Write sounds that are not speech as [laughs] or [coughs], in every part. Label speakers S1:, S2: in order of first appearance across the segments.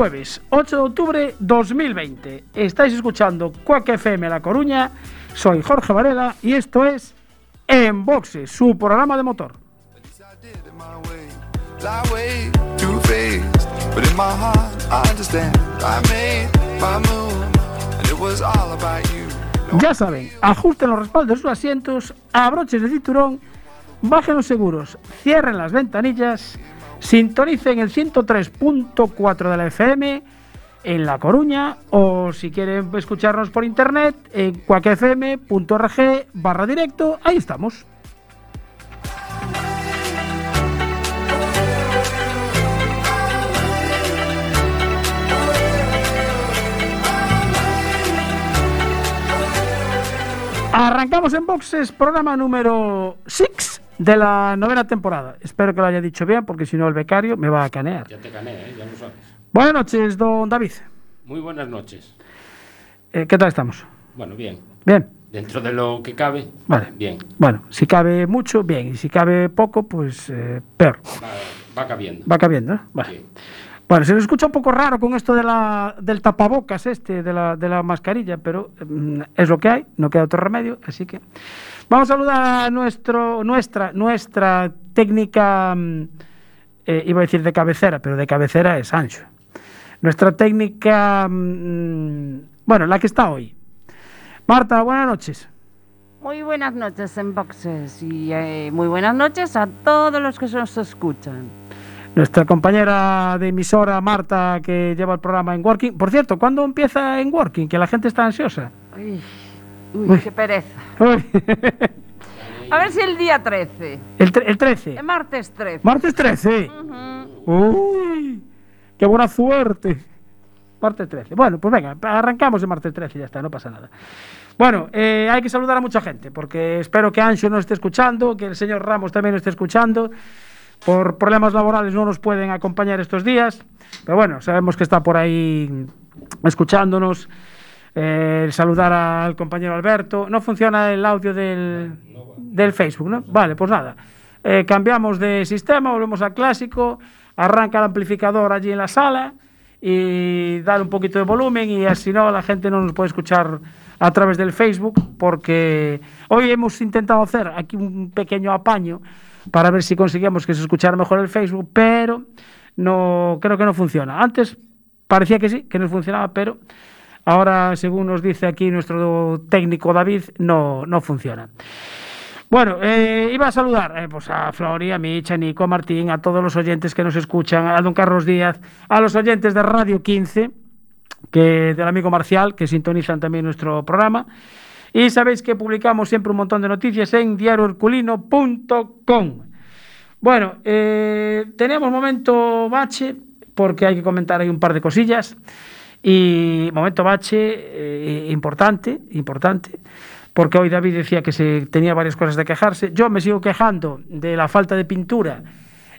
S1: Jueves 8 de octubre 2020. Estáis escuchando Cuac FM La Coruña. Soy Jorge Varela y esto es En Boxe, su programa de motor. Ya saben, ajusten los respaldos de sus asientos, abrochen el cinturón, bajen los seguros, cierren las ventanillas, sintonicen el 103.4 de la FM en La Coruña o si quieren escucharnos por internet en cuacfm.org barra directo, ahí estamos. Arrancamos en boxes, programa número 6 de la novena temporada. Espero que lo haya dicho bien, porque si no el becario me va a canear.
S2: Ya te gané, ¿eh? ya lo sabes.
S1: Buenas noches, don David.
S2: Muy buenas noches.
S1: Eh, ¿Qué tal estamos?
S2: Bueno, bien.
S1: Bien.
S2: Dentro de lo que cabe,
S1: Vale.
S2: bien.
S1: Bueno, si cabe mucho, bien. Y si cabe poco, pues eh, peor.
S2: Va, va cabiendo.
S1: Va cabiendo, ¿no? Vale.
S2: Sí.
S1: Bueno, se nos escucha un poco raro con esto de la, del tapabocas este, de la, de la mascarilla, pero mm, es lo que hay, no queda otro remedio, así que vamos a saludar a nuestro, nuestra, nuestra técnica, mm, eh, iba a decir de cabecera, pero de cabecera es Ancho. Nuestra técnica, mm, bueno, la que está hoy. Marta, buenas noches.
S3: Muy buenas noches en Boxes y eh, muy buenas noches a todos los que nos escuchan.
S1: Nuestra compañera de emisora, Marta, que lleva el programa en Working. Por cierto, ¿cuándo empieza en Working? Que la gente está ansiosa.
S3: Uy, uy, qué pereza.
S1: Uy.
S3: A ver si el día 13,
S1: el, tre- el 13.
S3: el martes 13.
S1: Martes 13.
S3: Ujú.
S1: Uy, qué buena suerte. Martes 13. Bueno, pues venga, arrancamos el martes 13 y ya está, no pasa nada. Bueno, eh, hay que saludar a mucha gente, porque espero que Ancho nos esté escuchando, que el señor Ramos también nos esté escuchando. Por problemas laborales no nos pueden acompañar estos días, pero bueno, sabemos que está por ahí escuchándonos. Eh, saludar al compañero Alberto. No funciona el audio del, Facebook, ¿no? Vale, pues nada. Eh, cambiamos de sistema, volvemos al clásico, arranca el amplificador allí en la sala y dar un poquito de volumen y así no la gente no nos puede escuchar a través del Facebook porque hoy hemos intentado hacer aquí un pequeño apaño para ver si conseguíamos que se escuchara mejor el Facebook, pero no creo que no funciona. Antes parecía que sí, que nos funcionaba, pero ahora, según nos dice aquí nuestro técnico David, no, no funciona. Bueno, eh, iba a saludar eh, pues a Flori, a Micha, a Nico, a Martín, a todos los oyentes que nos escuchan, a don Carlos Díaz, a los oyentes de Radio 15, que, del amigo Marcial, que sintonizan también nuestro programa. Y sabéis que publicamos siempre un montón de noticias en diarioherculino.com. Bueno, eh, tenemos momento bache, porque hay que comentar ahí un par de cosillas. Y momento bache eh, importante, importante, porque hoy David decía que se tenía varias cosas de quejarse. Yo me sigo quejando de la falta de pintura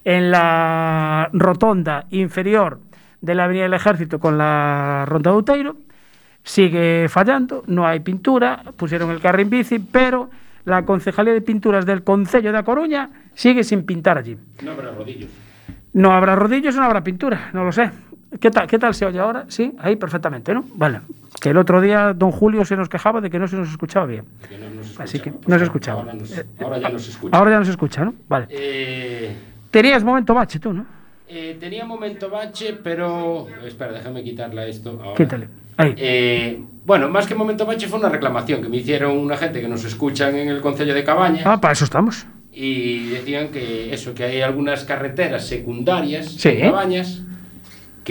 S1: en la rotonda inferior de la Avenida del Ejército con la Ronda de Outeiro. Sigue fallando, no hay pintura, pusieron el carril bici, pero la Concejalía de Pinturas del Concello de A Coruña sigue sin pintar allí.
S2: No habrá rodillos.
S1: No habrá rodillos, no habrá pintura, no lo sé. ¿Qué tal, ¿Qué tal se oye ahora? Sí, ahí perfectamente, ¿no? Vale. Que el otro día don Julio se nos quejaba de que no se nos escuchaba bien.
S2: Que no nos escucha.
S1: así que
S2: Pues
S1: no se escuchaba.
S2: Ahora, nos- ahora ya no se escucha.
S1: Ahora ya no se escucha, ¿no? Vale.
S2: Eh,
S1: Tenías momento bache tú, ¿no?
S2: eh, tenía momento bache, pero... Espera, déjame quitarla esto ahora.
S1: Quítale. Ahí.
S2: Eh, bueno, más que momento bache fue una reclamación que me hicieron una gente que nos escuchan en el Concello de Cabaña
S1: Ah, para eso estamos.
S2: y decían que eso, que hay algunas carreteras secundarias
S1: Sí.
S2: en Cabañas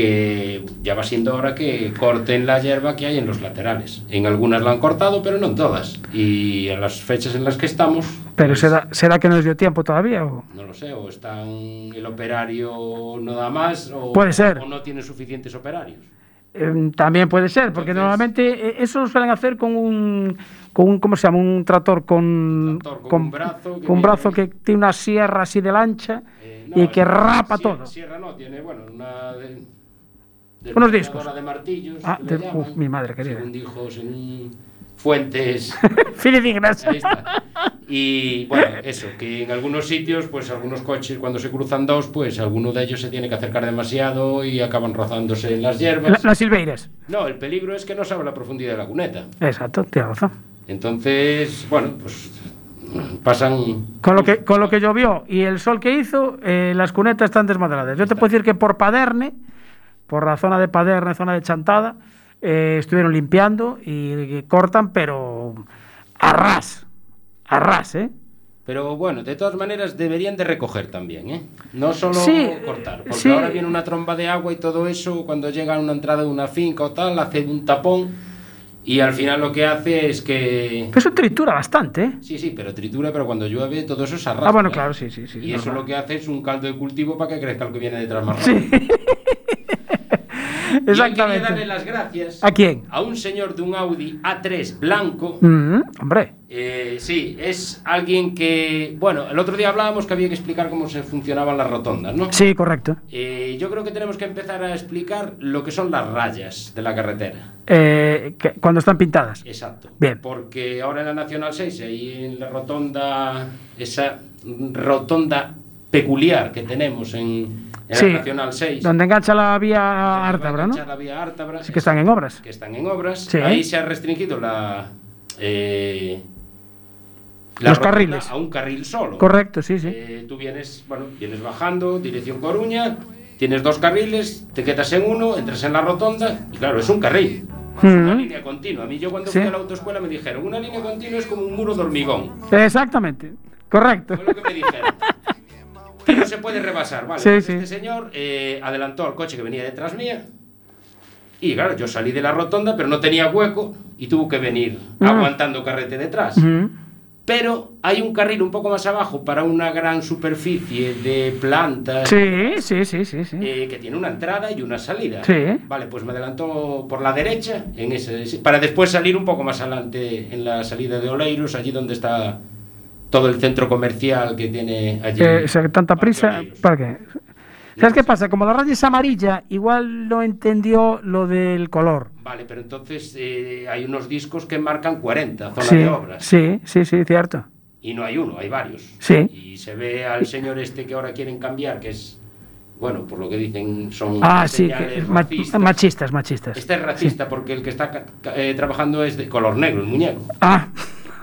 S2: que ya va siendo hora que corten la hierba que hay en los laterales. En algunas la han cortado, pero no en todas. Y a las fechas en las que estamos...
S1: Pero
S2: pues,
S1: será, será que no les dio tiempo todavía o
S2: No lo sé, o están el operario no da más, o,
S1: Puede ser.
S2: o no tiene suficientes operarios.
S1: Eh, también puede ser, porque
S2: Entonces-
S1: normalmente eh, eso lo suelen hacer con un, con un ¿cómo se llama? Un tractor con,
S2: Tractor con un brazo que
S1: con un brazo que tiene una sierra así de lancha
S2: Eh,
S1: y que rapa
S2: sierra-
S1: todo.
S2: Sierra no, tiene, bueno, una... De,
S1: Unos discos.
S2: de martillos.
S1: Ah, de- uf, mi madre querida.
S2: Según dijo, según fuentes... [laughs] Y bueno, eso, que en algunos sitios, pues algunos coches cuando se cruzan dos, pues alguno de ellos se tiene que acercar demasiado y acaban rozándose en las
S1: La-
S2: hierbas.
S1: Las silveiras.
S2: No, el peligro es que no sabe la profundidad de la cuneta.
S1: Exacto, tienes razón.
S2: Entonces, bueno, pues pasan...
S1: Con lo que, con lo que llovió y el sol que hizo, eh, las cunetas están desmadradas. Yo te puedo decir que por Paderne, por la zona de Paderne, zona de Chantada, eh, estuvieron limpiando y, cortan, pero a ras. A ras, ¿eh?
S2: Pero bueno, de todas maneras deberían de recoger también, ¿eh? No solo
S1: Sí,
S2: cortar, porque
S1: sí.
S2: ahora viene una tromba de agua y todo eso, cuando llega a una entrada de una finca o tal, hace un tapón y al final lo que hace es que...
S1: Pero eso tritura bastante, ¿eh?
S2: Sí, sí, pero tritura, pero cuando llueve todo eso se arrastra.
S1: Ah, bueno, claro, sí, sí, sí.
S2: Y eso
S1: normal.
S2: lo que hace es un caldo de cultivo para que crezca lo que viene detrás más
S1: Sí.
S2: rápido. Y [laughs] [laughs] quería darle
S1: Exactamente.
S2: las gracias
S1: ¿A quién?
S2: a un señor de un Audi A3 blanco.
S1: Mm, hombre.
S2: Eh, sí, es alguien que... Bueno, el otro día hablábamos que había que explicar cómo se funcionaban las rotondas, ¿no?
S1: Sí, correcto.
S2: Eh, yo creo que tenemos que empezar a explicar lo que son las rayas de la carretera.
S1: Eh, que- cuando están pintadas.
S2: Exacto.
S1: Bien.
S2: Porque ahora en la Nacional 6, ahí en la rotonda, esa rotonda peculiar que tenemos en, en
S1: Sí,
S2: la Nacional 6.
S1: Donde engancha la vía Ártabra, ¿no?
S2: enganchar la vía Ártabra,
S1: Sí que están en obras.
S2: que están en obras.
S1: Sí.
S2: Ahí se ha restringido la, eh, la
S1: Los carriles.
S2: a un carril solo.
S1: Correcto, sí, sí.
S2: Eh, tú vienes, bueno, vienes bajando, dirección Coruña, tienes dos carriles, te quedas en uno, entras en la rotonda y claro, es un carril. Es una
S1: Mm.
S2: línea continua. A mí yo cuando
S1: Sí.
S2: fui a la autoescuela me dijeron, una línea continua es como un muro de hormigón.
S1: Exactamente. Correcto.
S2: Fue lo que me dijeron. [laughs] Que no se puede rebasar, ¿vale?
S1: Sí,
S2: Pues
S1: sí.
S2: Este señor eh, adelantó al coche que venía detrás mía. Y claro, yo salí de la rotonda, pero no tenía hueco y tuvo que venir
S1: Mm.
S2: aguantando carrete detrás.
S1: Ujú.
S2: Pero hay un carril un poco más abajo para una gran superficie de plantas
S1: Sí, sí, sí, sí, sí.
S2: eh, que tiene una entrada y una salida.
S1: Sí.
S2: Vale, pues me adelantó por la derecha en ese, para después salir un poco más adelante en la salida de Oleiros, allí donde está todo el centro comercial que tiene allí.
S1: Eh, o sea, tanta prisa. ¿Para qué? ¿Sabes qué pasa? Como la raya es amarilla, igual no entendió lo del color.
S2: Vale, pero entonces eh, hay unos discos que marcan 40, zona
S1: Sí,
S2: de obras.
S1: sí, sí, sí, cierto.
S2: Y no hay uno, hay varios.
S1: Sí.
S2: Y se ve al señor este que ahora quieren cambiar, que es, bueno, por lo que dicen, son
S1: Ah, sí, que-
S2: racistas.
S1: machistas, machistas.
S2: Este es racista porque el que está eh, trabajando es de color negro, el muñeco.
S1: Ah,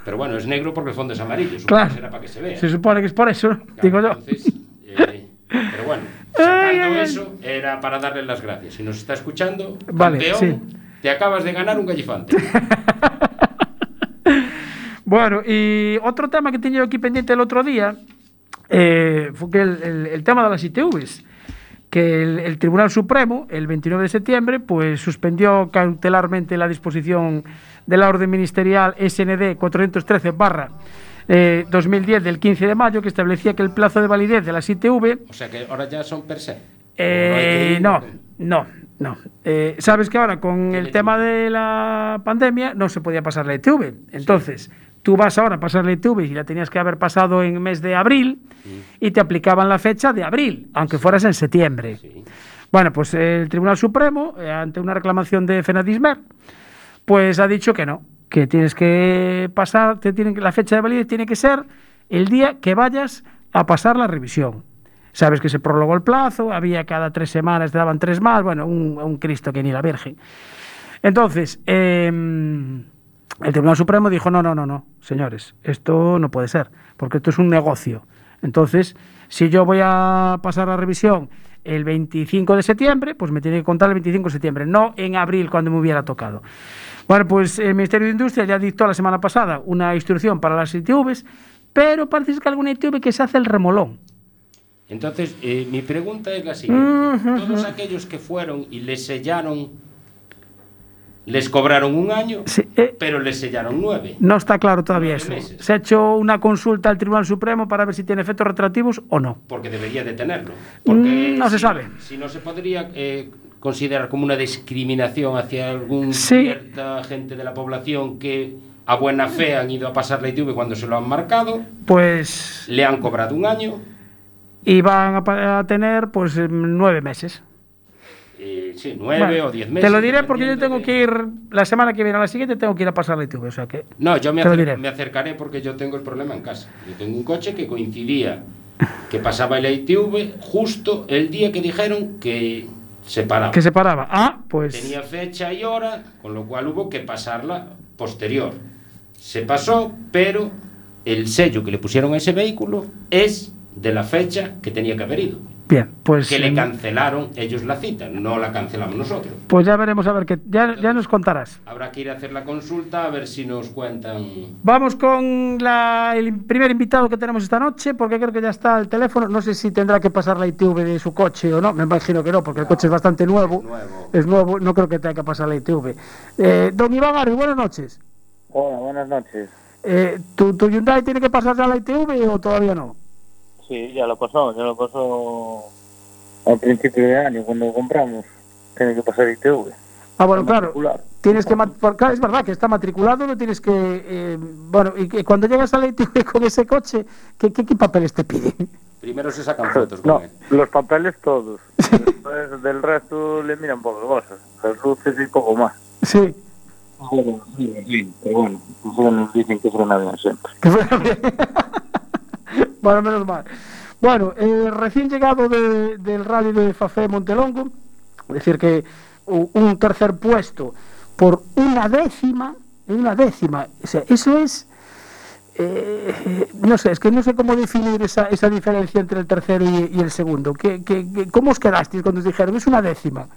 S2: Pero bueno, es negro porque el fondo es amarillo. Supongo
S1: Claro.
S2: que será para que se vea.
S1: se supone que es por eso,
S2: Claro,
S1: digo yo.
S2: entonces, eh, pero bueno, sacando
S1: ay, ay.
S2: eso, era para darle las gracias. Si nos está escuchando,
S1: Vale,
S2: campeón,
S1: sí.
S2: te acabas de ganar un gallifante. [laughs]
S1: Bueno, y otro tema que tenía yo aquí pendiente el otro día eh, fue que el, el- el tema de las ITVs, que el, el Tribunal Supremo, el 29 de septiembre, pues suspendió cautelarmente la disposición de la orden ministerial SND 413 barra eh, 2010 del 15 de mayo, que establecía que el plazo de validez de las ITV
S2: O sea que ahora ya son per se.
S1: eh, no, no, no. Eh, Sabes que ahora con el tema de la pandemia no se podía pasar la ITV. Entonces, tú vas ahora a pasar la ITV y la tenías que haber pasado en mes de abril y te aplicaban la fecha de abril, aunque fueras en septiembre.
S2: Sí.
S1: Bueno, pues el Tribunal Supremo, eh, ante una reclamación de Fenadismer, pues ha dicho que no, que tienes que pasar, te tienen que, la fecha de validez tiene que ser el día que vayas a pasar la revisión. Sabes que se prolongó el plazo, había cada tres semanas, te daban tres más, bueno, un, un Cristo que ni la Virgen. Entonces, em, El Tribunal Supremo dijo, no, no, no, no, señores, esto no puede ser, porque esto es un negocio. Entonces, si yo voy a pasar la revisión el 25 de septiembre, pues me tiene que contar el 25 de septiembre, no en abril cuando me hubiera tocado. Bueno, pues el Ministerio de Industria ya dictó la semana pasada una instrucción para las ITVs, pero parece que alguna ITV que se hace el remolón.
S2: Entonces, eh, mi pregunta es la siguiente. Todos aquellos que fueron y les sellaron, les cobraron un año,
S1: Sí, eh,
S2: pero les sellaron nueve.
S1: No está claro todavía eso.
S2: meses.
S1: Se ha hecho una consulta al Tribunal Supremo para ver si tiene efectos retroactivos o no.
S2: Porque debería de tenerlo. Porque
S1: Mm, no se
S2: si-
S1: sabe.
S2: Si no se podría eh, considerar como una discriminación hacia algún
S1: Sí.
S2: cierta gente de la población que a buena fe han ido a pasar la ITV cuando se lo han marcado,
S1: Pues
S2: le han cobrado un año.
S1: y van a, a tener pues nueve meses.
S2: Eh, sí, nueve
S1: Bueno,
S2: o diez meses.
S1: Te lo diré porque yo tengo que ir la semana que viene a la siguiente tengo que ir a pasar la ITV, o sea que
S2: No, yo me, acer- me acercaré porque yo tengo el problema en casa. Yo tengo un coche que coincidía que pasaba el ITV justo el día que dijeron que se paraba.
S1: que se paraba. Ah, pues
S2: Tenía fecha y hora, con lo cual hubo que pasarla posterior. Se pasó, pero el sello que le pusieron a ese vehículo es de la fecha que tenía que haber ido.
S1: Bien, pues
S2: Que le
S1: em,
S2: cancelaron ellos la cita, no la cancelamos nosotros.
S1: pues ya veremos a ver que ya, ya nos contarás.
S2: Habrá que ir a hacer la consulta a ver si nos cuentan.
S1: Vamos con la- el primer invitado que tenemos esta noche, porque creo que ya está al teléfono. No sé si tendrá que pasar la ITV de su coche o no. Me imagino que no, porque el coche es bastante nuevo.
S2: Nuevo.
S1: Es nuevo, no creo que tenga que pasar la ITV. Eh, don Iván Arbi, buenas noches.
S4: Hola, buenas noches.
S1: Eh, ¿tu, ¿Tu Hyundai tiene que pasar ya la ITV o todavía no?
S4: Sí, ya lo pasó, ya lo pasó al principio de año cuando lo compramos. Tiene que pasar ITV.
S1: Ah, bueno, claro.
S4: Matricular.
S1: Tienes que claro, es verdad que está matriculado, no tienes que eh, bueno, y que cuando llegas a la ITV [laughs] con ese coche, ¿qué, qué, qué papeles te piden?
S2: Primero se sacan fotos
S4: No, los papeles todos. [laughs] Después del resto le miran pocas cosas. Las luces y poco más.
S1: Sí.
S4: Bueno, sí, sí, pero bueno, pues nos dicen que frena bien siempre.
S1: Que fuera bien. [laughs] bueno, menos mal. Bueno, eh, recién llegado de- del rally de Fafé Montelongo, es decir, que un tercer puesto por una décima, una décima, o sea, eso es, eh, no sé, es que no sé cómo definir esa, esa diferencia entre el tercero y, el segundo. ¿Qué, qué, qué- cómo os quedasteis cuando os dijeron, es una décima?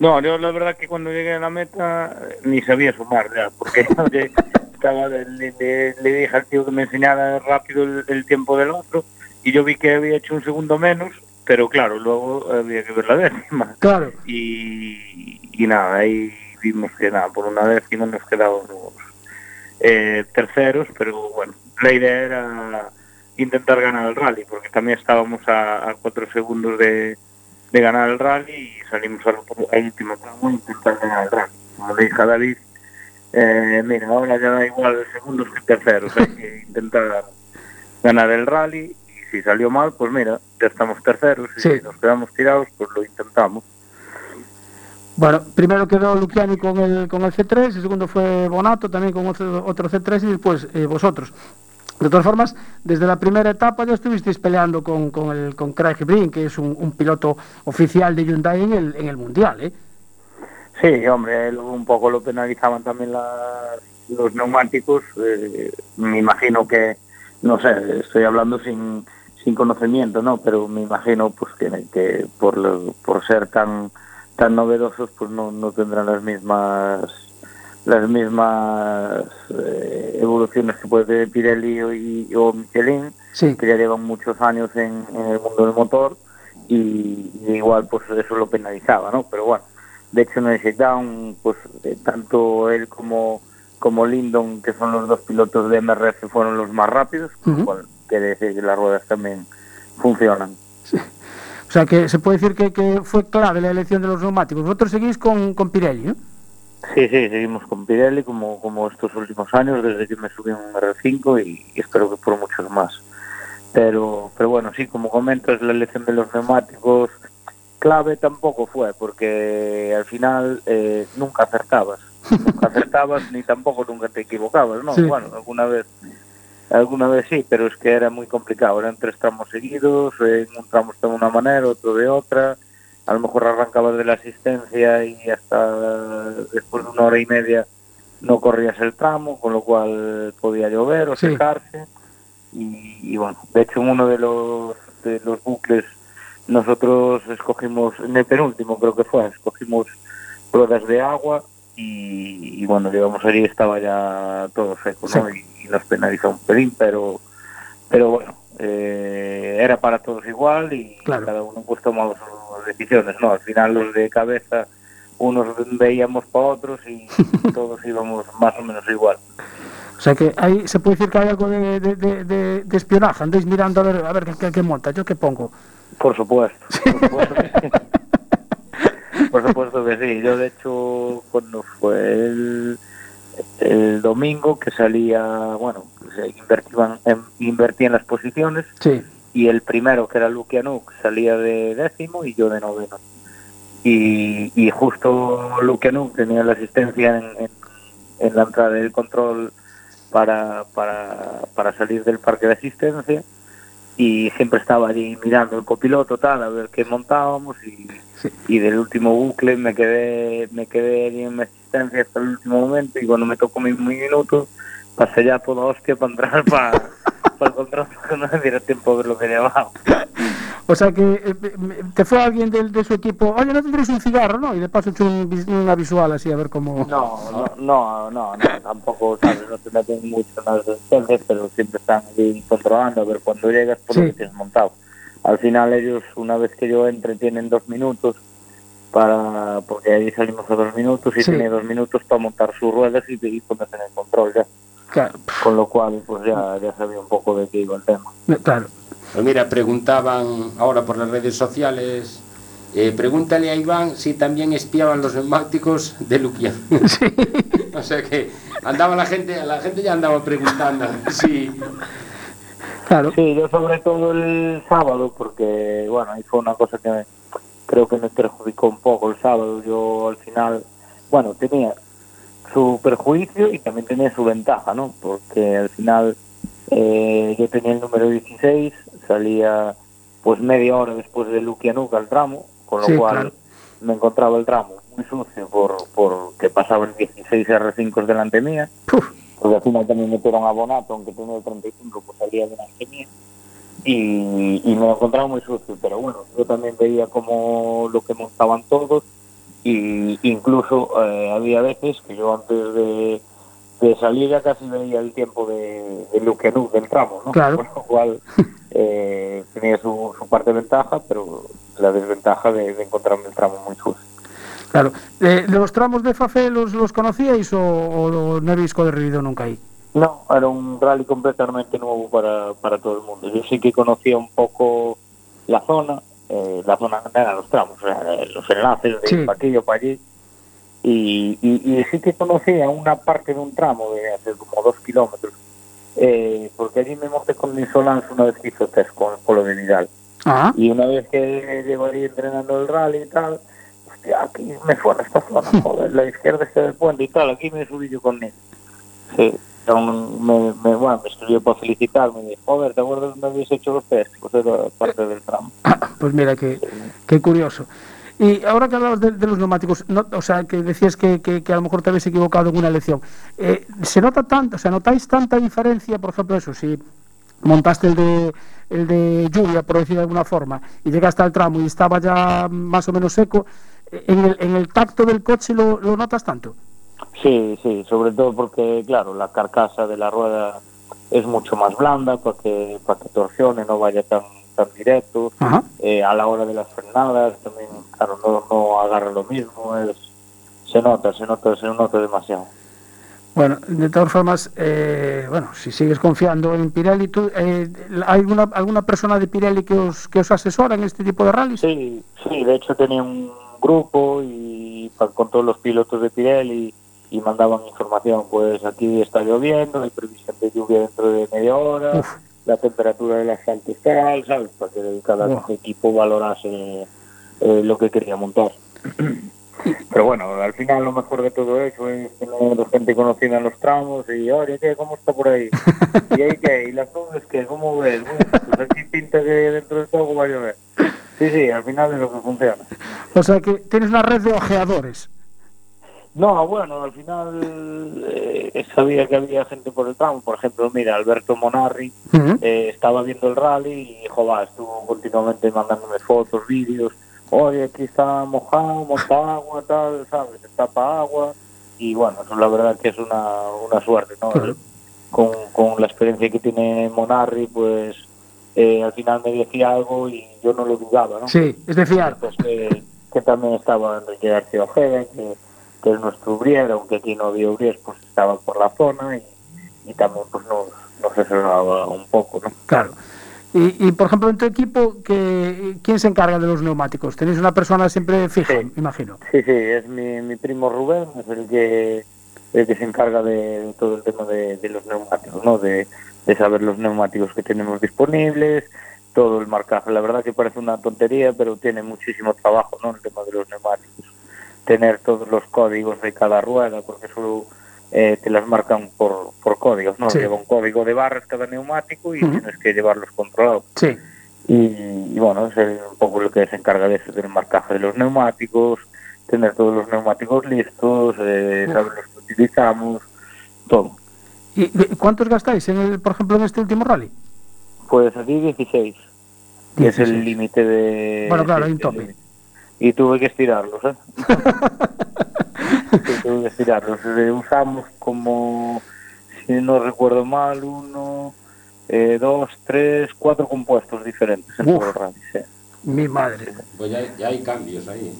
S4: No, yo la verdad que cuando llegué a la meta eh, ni sabía sumar ya, porque [laughs] estaba, le, le- le dije al tío que me enseñara rápido el, el tiempo del otro y yo vi que había hecho un segundo menos, pero claro, luego había que ver la décima.
S1: Claro,
S4: Y, y nada, ahí vimos que nada, por una décima nos quedábamos eh, terceros, pero bueno, la idea era intentar ganar el rally, porque también estábamos a, a cuatro segundos de, de ganar el rally y salimos al, al último tramo intentar ganar el rally. Como le dije a David, eh, mira, ahora ya da igual segundos que terceros, [laughs] hay que intentar ganar el rally y si salió mal, pues mira, ya estamos terceros y
S1: Sí.
S4: si nos quedamos tirados, pues lo intentamos.
S1: Bueno, primero quedó Luciani con el, con el C3, el segundo fue Bonato también con otro, otro C3 y después eh, vosotros. De todas formas, desde la primera etapa ya estuvisteis peleando con, con, el, con Craig Breen, que es un, un piloto oficial de Hyundai en el, en el Mundial. ¿eh?
S4: Sí, hombre, un poco lo penalizaban también las- los neumáticos. eh, me imagino que, no sé, estoy hablando sin, sin conocimiento, ¿no? Pero me imagino pues que, que por, lo- por ser tan tan novedosos, pues no, no tendrán las mismas las mismas eh, evoluciones que puede tener Pirelli y, o Michelin
S1: Sí,
S4: que ya llevan muchos años en, en el mundo del motor y, y igual pues eso lo penalizaba, ¿no? Pero bueno, de hecho en el shakedown pues eh, tanto él como como Lindon, que son los dos pilotos de MRF, fueron los más rápidos, con lo
S1: Ujú.
S4: cual quiere decir que las ruedas también funcionan.
S1: o sea que se puede decir que, que fue clave la elección de los neumáticos. Vosotros seguís con, con Pirelli.
S4: Sí, sí, seguimos con Pirelli como, como estos últimos años, desde que me subí a un R5 y, y espero que por muchos más. Pero, pero bueno, sí, como comentas, la elección de los neumáticos clave tampoco fue, porque al final eh, nunca acertabas. Nunca acertabas ni tampoco nunca te equivocabas, ¿no?
S1: Sí.
S4: Bueno, alguna vez alguna vez sí, pero es que era muy complicado. Eran tres tramos seguidos, en un tramo de una manera, otro de otra. A lo mejor arrancabas de la asistencia y hasta después de una hora y media no corrías el tramo, con lo cual podía llover o
S1: Sí.
S4: secarse. Y, y bueno, de hecho en uno de los, de los bucles nosotros escogimos, en el penúltimo creo que fue, escogimos ruedas de agua y, y bueno, llegamos allí y estaba ya todo seco, ¿no? Y, y nos penalizó un pelín, pero, pero bueno, eh, era para todos igual y
S1: Claro.
S4: cada uno pues tomaba sus decisiones, ¿no? Al final los de cabeza unos veíamos para otros y [laughs] todos íbamos más o menos igual.
S1: O sea que ahí se puede decir que hay algo de, de, de, de- de espionaje. Andáis mirando a ver, a ver qué, qué, qué monta, yo qué pongo.
S4: Por supuesto. [laughs] Por supuesto que sí. Por supuesto que sí. Yo, de hecho, cuando fue el, el domingo que salía, bueno, se invertían en, invertí en las posiciones
S1: Sí,
S4: y el primero, que era Luke Anuk, salía de décimo y yo de noveno. Y, y justo Luke Anuk tenía la asistencia en, en, en la entrada del control para, para, para salir del parque de asistencia y siempre estaba allí mirando el copiloto tal a ver qué montábamos y,
S1: Sí.
S4: y del último bucle me quedé me quedé allí en mi asistencia hasta el último momento y cuando me tocó mi, mi minuto pasé ya toda hostia para entrar para, [laughs] para el control porque no me diera tiempo a ver lo que llevaba [laughs]
S1: O sea que eh, te fue alguien del, de su equipo, oye, no tendréis un cigarro, ¿no? Y de paso hecho un vis- una visual así a ver cómo...
S4: No, no, no, no, no, tampoco, ¿sabes? No te meten mucho en las resistencias, pero siempre están ahí controlando a ver cuando llegas por lo que tienes montado. Al final ellos, una vez que yo entre, tienen dos minutos para, porque ahí salimos a dos minutos y
S1: Sí.
S4: tiene dos minutos para montar sus ruedas y, y ponerse en el control ya.
S1: Claro,
S4: Con lo cual, pues ya, ya sabía un poco de qué iba el tema.
S1: claro.
S2: Pues mira, preguntaban ahora por las redes sociales, eh, pregúntale a Iván si también espiaban los neumáticos de Luquian. [laughs] [laughs] o sea que andaba la gente, la gente ya andaba preguntando [laughs] si...
S1: Claro,
S4: Sí, yo sobre todo el sábado, porque bueno, ahí fue una cosa que me- creo que me perjudicó un poco el sábado. Yo al final, bueno, tenía su perjuicio y también tenía su ventaja, ¿no? Porque al final eh, yo tenía el número 16, salía pues media hora después de Luquianuca al tramo, con lo
S1: Sí,
S4: cual
S1: claro.
S4: me encontraba el tramo muy sucio por porque pasaba el 16 R5 delante mía
S1: Puf,
S4: porque al final también metieron a Bonato, aunque tenía el 35, pues salía de una mía. Y, y me lo encontraba muy sucio, pero bueno, yo también veía como lo que montaban todos y incluso eh, había veces que yo antes de, de salir ya casi veía el tiempo de, de Luke del tramo, ¿no?
S1: Claro.
S4: Con lo cual eh, tenía su, su parte de ventaja, pero la desventaja de, de encontrarme el tramo muy sucio.
S1: claro. Eh, ¿Los tramos de Fafé los, los conocíais o, o no habéis corrido nunca ahí?
S4: No, era un rally completamente nuevo para, para todo el mundo. Yo sí que conocía un poco la zona, eh, la zona eran los tramos, o sea, los enlaces de
S1: Sí.
S4: para aquí o para allí. Y, y, y sí que conocía una parte de un tramo de hace como dos kilómetros, eh, porque allí me monté con mi Solans una vez que hizo test con el Polo de Vidal.
S1: Ah,
S4: Y una vez que llego ahí entrenando el rally y tal, hostia, aquí me suena esta zona, [laughs] joder, la izquierda está del puente y tal, aquí me subí yo con él. Sí, un- me, me, bueno, me escribió para felicitarme, me dijo, joder, ¿te acuerdas dónde habéis hecho los test? Pues era parte del tramo. [coughs]
S1: pues mira, qué, qué curioso. Y ahora que hablabas de, de los neumáticos, no- o sea, que decías que, que, a lo mejor te habéis equivocado en una elección, eh, ¿se nota tanto, o sea, notáis tanta diferencia, por ejemplo, eso, si montaste el de, el de lluvia, por decir de alguna forma, y llegaste al tramo y estaba ya más o menos seco, ¿en el, en el tacto del coche lo, lo notas tanto?
S4: Sí, sí, sobre todo porque, claro, la carcasa de la rueda es mucho más blanda para que, para que torsione, no vaya tan, tan directo. Eh, a la hora de las frenadas también, claro, no, no agarra lo mismo, es, se nota, se nota, se nota demasiado.
S1: Bueno, de todas formas, eh, bueno, si sigues confiando en Pirelli, ¿tú, eh, ¿hay alguna, alguna persona de Pirelli que os, que os asesora en este tipo de rallies?
S4: Sí, sí, de hecho tenía un grupo y con todos los pilotos de Pirelli y mandaban información, pues aquí está lloviendo, hay previsión de lluvia dentro de media hora,
S1: Uf.
S4: La temperatura del asfalto es tal, ¿sabes? Para que cada equipo valorase eh, lo que quería montar. [clears throat] Pero bueno, al final lo mejor de todo eso es tener gente conocida en los tramos y, oye, ¿qué? ¿Cómo está por ahí? [laughs] ¿Y ahí qué? ¿Y las nubes qué? ¿Cómo ves? Bueno, pues aquí pinta que dentro de poco va a llover. Sí, sí, al final es lo que funciona.
S1: O sea que tienes una red de ojeadores.
S4: No, bueno, al final eh, sabía que había gente por el tramo. Por ejemplo, mira, Alberto Monarri eh, estaba viendo el rally y, joder, estuvo continuamente mandándome fotos, vídeos. Oye, aquí está mojado, monta agua, tal, ¿sabes? Para agua. Y bueno, eso la verdad que es una, una suerte, ¿no? Con, con la experiencia que tiene Monarri, pues eh, al final me decía algo y yo no lo dudaba, ¿no?
S1: Sí, es de fiar.
S4: Pues que, que también estaba Enrique García Ojeda, que, que es nuestro Ubrier, aunque aquí no había Ubrier, pues estaba por la zona y, y también pues nos, nos asesoraba un poco, ¿no?
S1: Claro. Y, y, por ejemplo, en tu equipo, que, ¿quién se encarga de los neumáticos? ¿Tenéis una persona siempre fija,
S4: Sí.
S1: imagino?
S4: Sí, sí, es mi, mi primo Rubén, es el que, el que se encarga de, de todo el tema de, de los neumáticos, ¿no? De, de saber los neumáticos que tenemos disponibles, todo el marcaje. La verdad que parece una tontería, pero tiene muchísimo trabajo, ¿no? El tema de los neumáticos. Tener todos los códigos de cada rueda, porque solo eh, te las marcan por, por códigos, ¿no?
S1: Sí.
S4: Lleva un código de barras cada neumático y tienes que llevarlos controlados.
S1: Sí.
S4: Y, y bueno, es un poco lo que se encarga de eso, del marcaje de los neumáticos, tener todos los neumáticos listos, eh, saber los que utilizamos, todo.
S1: ¿Y cuántos gastáis, en el, por ejemplo, en este último rally?
S4: Pues aquí 16, que es
S1: 16.
S4: el límite de...
S1: Bueno, claro, hay un tope.
S4: Y tuve que estirarlos, ¿eh? Sí, [laughs] tuve que estirarlos. Usamos como, si no recuerdo mal, uno, eh, dos, tres, cuatro compuestos diferentes en
S1: Uf.
S4: todo el sí.
S1: Mi madre.
S2: Pues ya, ya hay cambios ahí.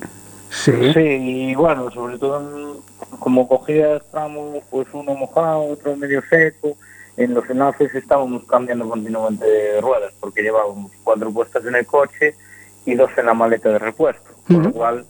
S1: Sí.
S4: Sí, y bueno, sobre todo en- como cogía tramos, pues uno mojado, otro medio seco. En los enlaces estábamos cambiando continuamente de ruedas porque llevábamos cuatro puestas en el coche y dos en la maleta de repuesto. Por lo cual,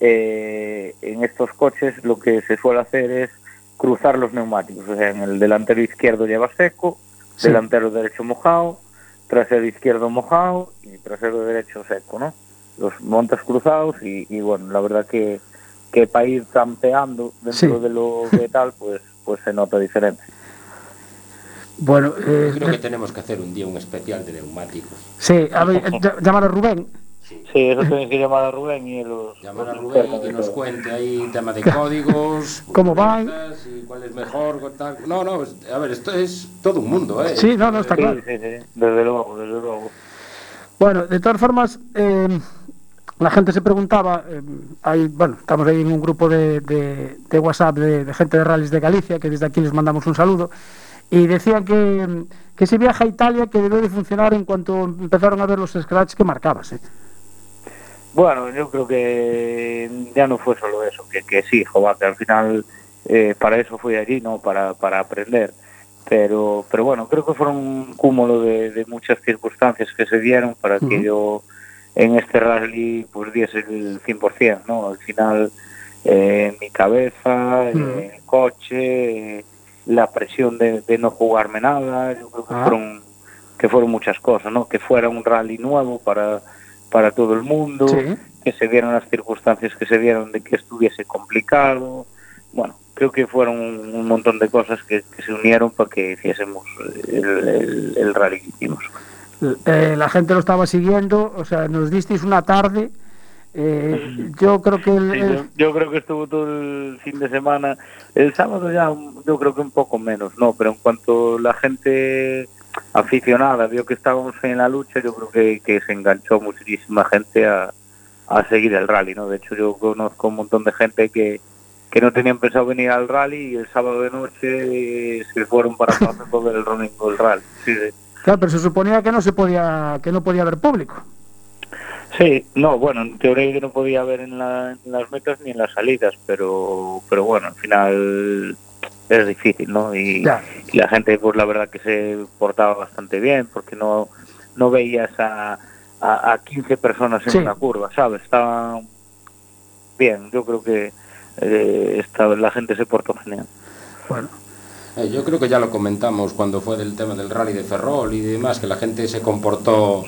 S4: eh, en estos coches lo que se suele hacer es cruzar los neumáticos. O sea, en el delantero izquierdo lleva seco,
S1: Sí.
S4: delantero derecho mojado, trasero izquierdo mojado y trasero derecho seco, ¿no? Los montas cruzados y, y bueno, la verdad que, que para ir campeando dentro
S1: Sí.
S4: de lo que tal, pues pues se nota diferente.
S1: Bueno, eh,
S2: Creo que tenemos que hacer un día un especial de neumáticos.
S1: sí, a ver, eh, ll- llamar a Rubén.
S2: Sí.
S4: Eso tenéis que llamar a Rubén y los...
S2: Llamar a
S4: los
S2: Rubén y que nos cuente ahí tema de códigos,
S1: ¿Cómo van?
S2: Y cuál es mejor, tal. No, no, es- a ver, esto es todo un mundo, ¿eh?
S1: Sí, no, no, está
S4: Sí,
S1: claro.
S4: sí, sí, desde luego, desde luego.
S1: Bueno, de todas formas, eh, la gente se preguntaba, eh, hay, bueno, estamos ahí en un grupo de, de- de WhatsApp de, de gente de rallies de Galicia, que desde aquí les mandamos un saludo, y decían que, que ese viaje a Italia que debió de funcionar en cuanto empezaron a ver los scratch que marcabas. ¿eh?
S4: Bueno, yo creo que ya no fue solo eso, que, que sí, joder, que al final eh, para eso fui allí, ¿no? Para, para aprender. Pero, pero bueno, creo que fueron un cúmulo de, de muchas circunstancias que se dieron para que yo en este rally pues diese el 100%, ¿no? Al final eh, mi cabeza, el coche, la presión de, de no jugarme nada, yo creo que
S1: Ah.
S4: fueron que fueron muchas cosas, ¿no? Que fuera un rally nuevo para para todo el mundo,
S1: Sí.
S4: que se dieron las circunstancias que se dieron de que estuviese complicado. Bueno, creo que fueron un, montón de cosas que, que se unieron para que hiciésemos el, el- el rally que hicimos.
S1: Eh, la gente lo estaba siguiendo, o sea, nos disteis una tarde. eh, yo creo que el-
S4: Sí,
S1: el-
S4: yo, yo creo que estuvo todo el fin de semana. El sábado ya yo creo que un poco menos, ¿no? Pero en cuanto la gente aficionada vio que estábamos en la lucha, yo creo que, que se enganchó muchísima gente a, a seguir el rally, ¿no? De hecho, yo conozco un montón de gente que, que no tenían pensado venir al rally y el sábado de noche eh, se fueron para [laughs] ver el domingo el rally. Sí, sí.
S1: claro, pero se suponía que no se podía, que no podía haber público.
S4: Sí, no, bueno, en teoría que no podía haber en, la- en las metas ni en las salidas, pero, pero bueno, al final es difícil, ¿no? Y, la gente, pues la verdad que se portaba bastante bien, porque no, no veías a, a, a 15 personas en
S1: Sí.
S4: una curva, ¿sabes? Estaban bien, yo creo que eh, esta, la gente se portó genial.
S1: Bueno,
S2: Eh, yo creo que ya lo comentamos cuando fue del tema del rally de Ferrol y demás, que la gente se comportó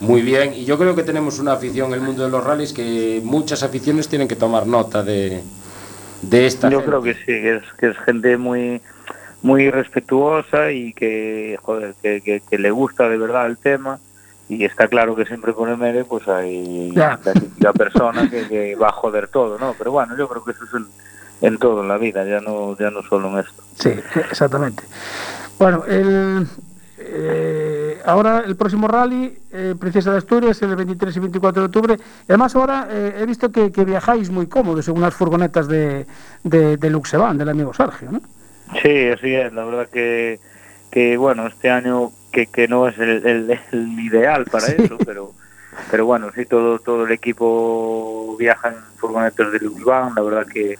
S2: muy bien. Y yo creo que tenemos una afición en el mundo de los rallies que muchas aficiones tienen que tomar nota de, de esta
S4: Yo
S2: gente.
S4: creo que sí, que es, que es gente muy muy respetuosa y que, joder, que, que, que le gusta de verdad el tema y está claro que siempre con el medio pues hay
S1: Ya.
S4: la típica persona que, que va a joder todo, ¿no? Pero bueno, yo creo que eso es en, en todo en la vida, ya no, ya no solo en esto.
S1: Sí, exactamente. Bueno, el, eh, ahora el próximo rally, eh, Princesa de Asturias, el 23 y 24 de octubre. Y además ahora eh, he visto que, que, viajáis muy cómodos según las furgonetas de, de, de Luxevan, del amigo Sergio, ¿no?
S4: Sí, así es. La verdad que, que bueno, este año que, que no es el, el, el ideal para sí. eso, pero pero bueno, sí, todo todo el equipo viaja en furgonetas de Luxevan. La verdad que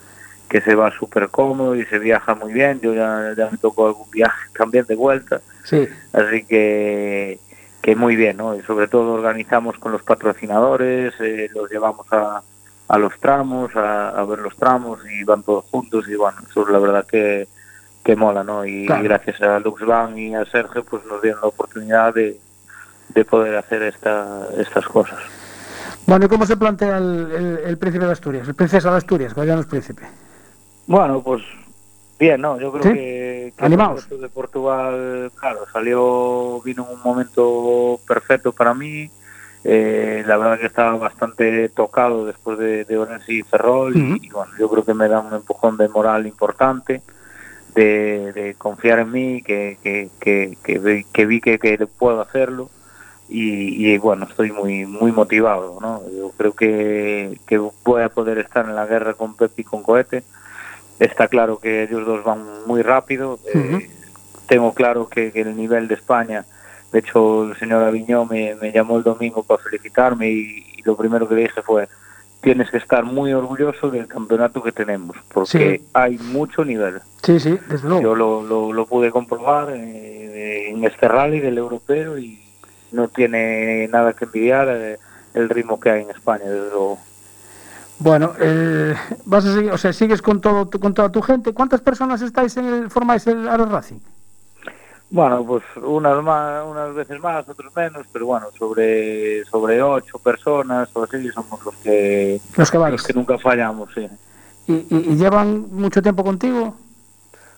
S4: que se va súper cómodo y se viaja muy bien. Yo ya, ya me tocó algún viaje también de vuelta.
S1: Sí.
S4: Así que, que muy bien, ¿no? Y sobre todo organizamos con los patrocinadores, eh, los llevamos a, a los tramos, a, a, ver los tramos y van todos juntos y bueno, eso la verdad que, que mola, ¿no? Y, claro. y gracias a Luxban y a Sergio pues nos dieron la oportunidad de, de poder hacer esta, estas cosas.
S1: Bueno, ¿y cómo se plantea el, el, el príncipe de Asturias, el princesa de Asturias, que ya no es príncipe?
S4: Bueno, pues bien, ¿no? Yo creo
S1: ¿Sí?
S4: que, que
S1: Animados.
S4: el de Portugal, claro, salió, vino en un momento perfecto para mí. Eh, la verdad que estaba bastante tocado después de, de Orense y Ferrol uh -huh. y, y, bueno, yo creo que me da un empujón de moral importante, de, de confiar en mí, que, que, que, que, que vi que, que puedo hacerlo y, y, bueno, estoy muy muy motivado, ¿no? Yo creo que, que voy a poder estar en la guerra con Pepe y con Cohete está claro que ellos dos van muy rápido. Uh -huh. eh, tengo claro que, que, el nivel de España, de hecho, el señor Aviñón me, me llamó el domingo para felicitarme y, y, lo primero que le dije fue: tienes que estar muy orgulloso del campeonato que tenemos, porque sí. hay mucho nivel.
S1: Sí, sí, desde luego.
S4: Yo lo, lo, lo pude comprobar eh, en este rally del europeo y no tiene nada que envidiar eh, el ritmo que hay en España, desde luego.
S1: Bueno, eh, vas a seguir, o sea, sigues con todo con toda tu gente. ¿Cuántas personas estáis en el formáis el Aero Racing?
S4: Bueno, pues unas más, unas veces más, otros menos, pero bueno, sobre sobre ocho personas o así somos los que
S1: los que, vais.
S4: Los que nunca fallamos, sí.
S1: ¿Y, y, y llevan mucho tiempo contigo?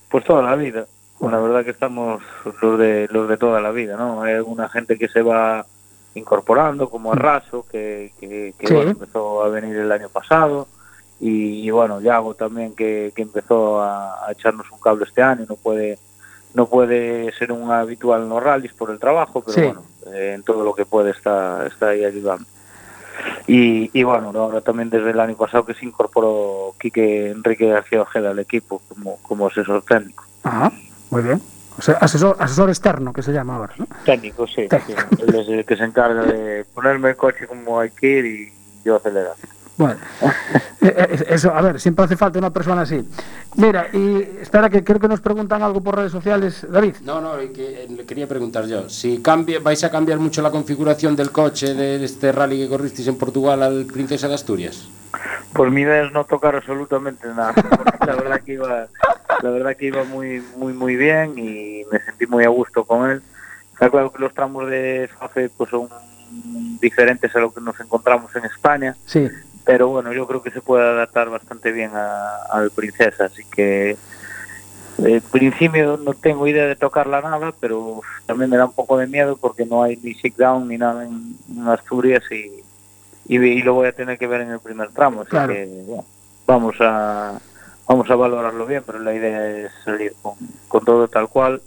S4: Pues toda la vida. Bueno, la verdad que estamos los de los de toda la vida, ¿no? Hay alguna gente que se va incorporando, como Arraso, que, que, que sí. bueno, empezó a venir el año pasado, y, y bueno, Yago también, que, que empezó a, a, echarnos un cable este año, no puede no puede ser un habitual en los rallies por el trabajo, pero sí. bueno, eh, en todo lo que puede está, está ahí ayudando. Y, y bueno, ahora también desde el año pasado que se incorporó Quique Enrique García Ojeda al equipo como, como asesor técnico.
S1: Ajá, muy bien. O sea, asesor, asesor externo, que se llama ahora, ¿no?
S4: Técnico, sí. Técnico. sí. Él es el que se encarga de ponerme el coche como hay que ir y yo acelerar.
S1: Bueno, [laughs] eh, eh, eso, a ver, siempre hace falta una persona así. Mira, y espera, que creo que nos preguntan algo por redes sociales, David.
S2: No, no, que, le quería preguntar yo. Si cambie, vais a cambiar mucho la configuración del coche de este rally que corristeis en Portugal al Princesa de Asturias.
S4: Por mi idea es no tocar absolutamente nada. la verdad que iba, la verdad que iba muy, muy, muy bien y me sentí muy a gusto con él. Está claro que los tramos de FAFE pues son diferentes a lo que nos encontramos en España.
S1: Sí
S4: pero bueno, yo creo que se puede adaptar bastante bien al Princesa, así que en principio no tengo idea de tocarla nada, pero también me da un poco de miedo porque no hay ni sit down ni nada en, en Asturias y, y, y, lo voy a tener que ver en el primer tramo, así
S1: claro.
S4: que bueno, vamos a vamos a valorarlo bien, pero la idea es salir con, con todo tal cual.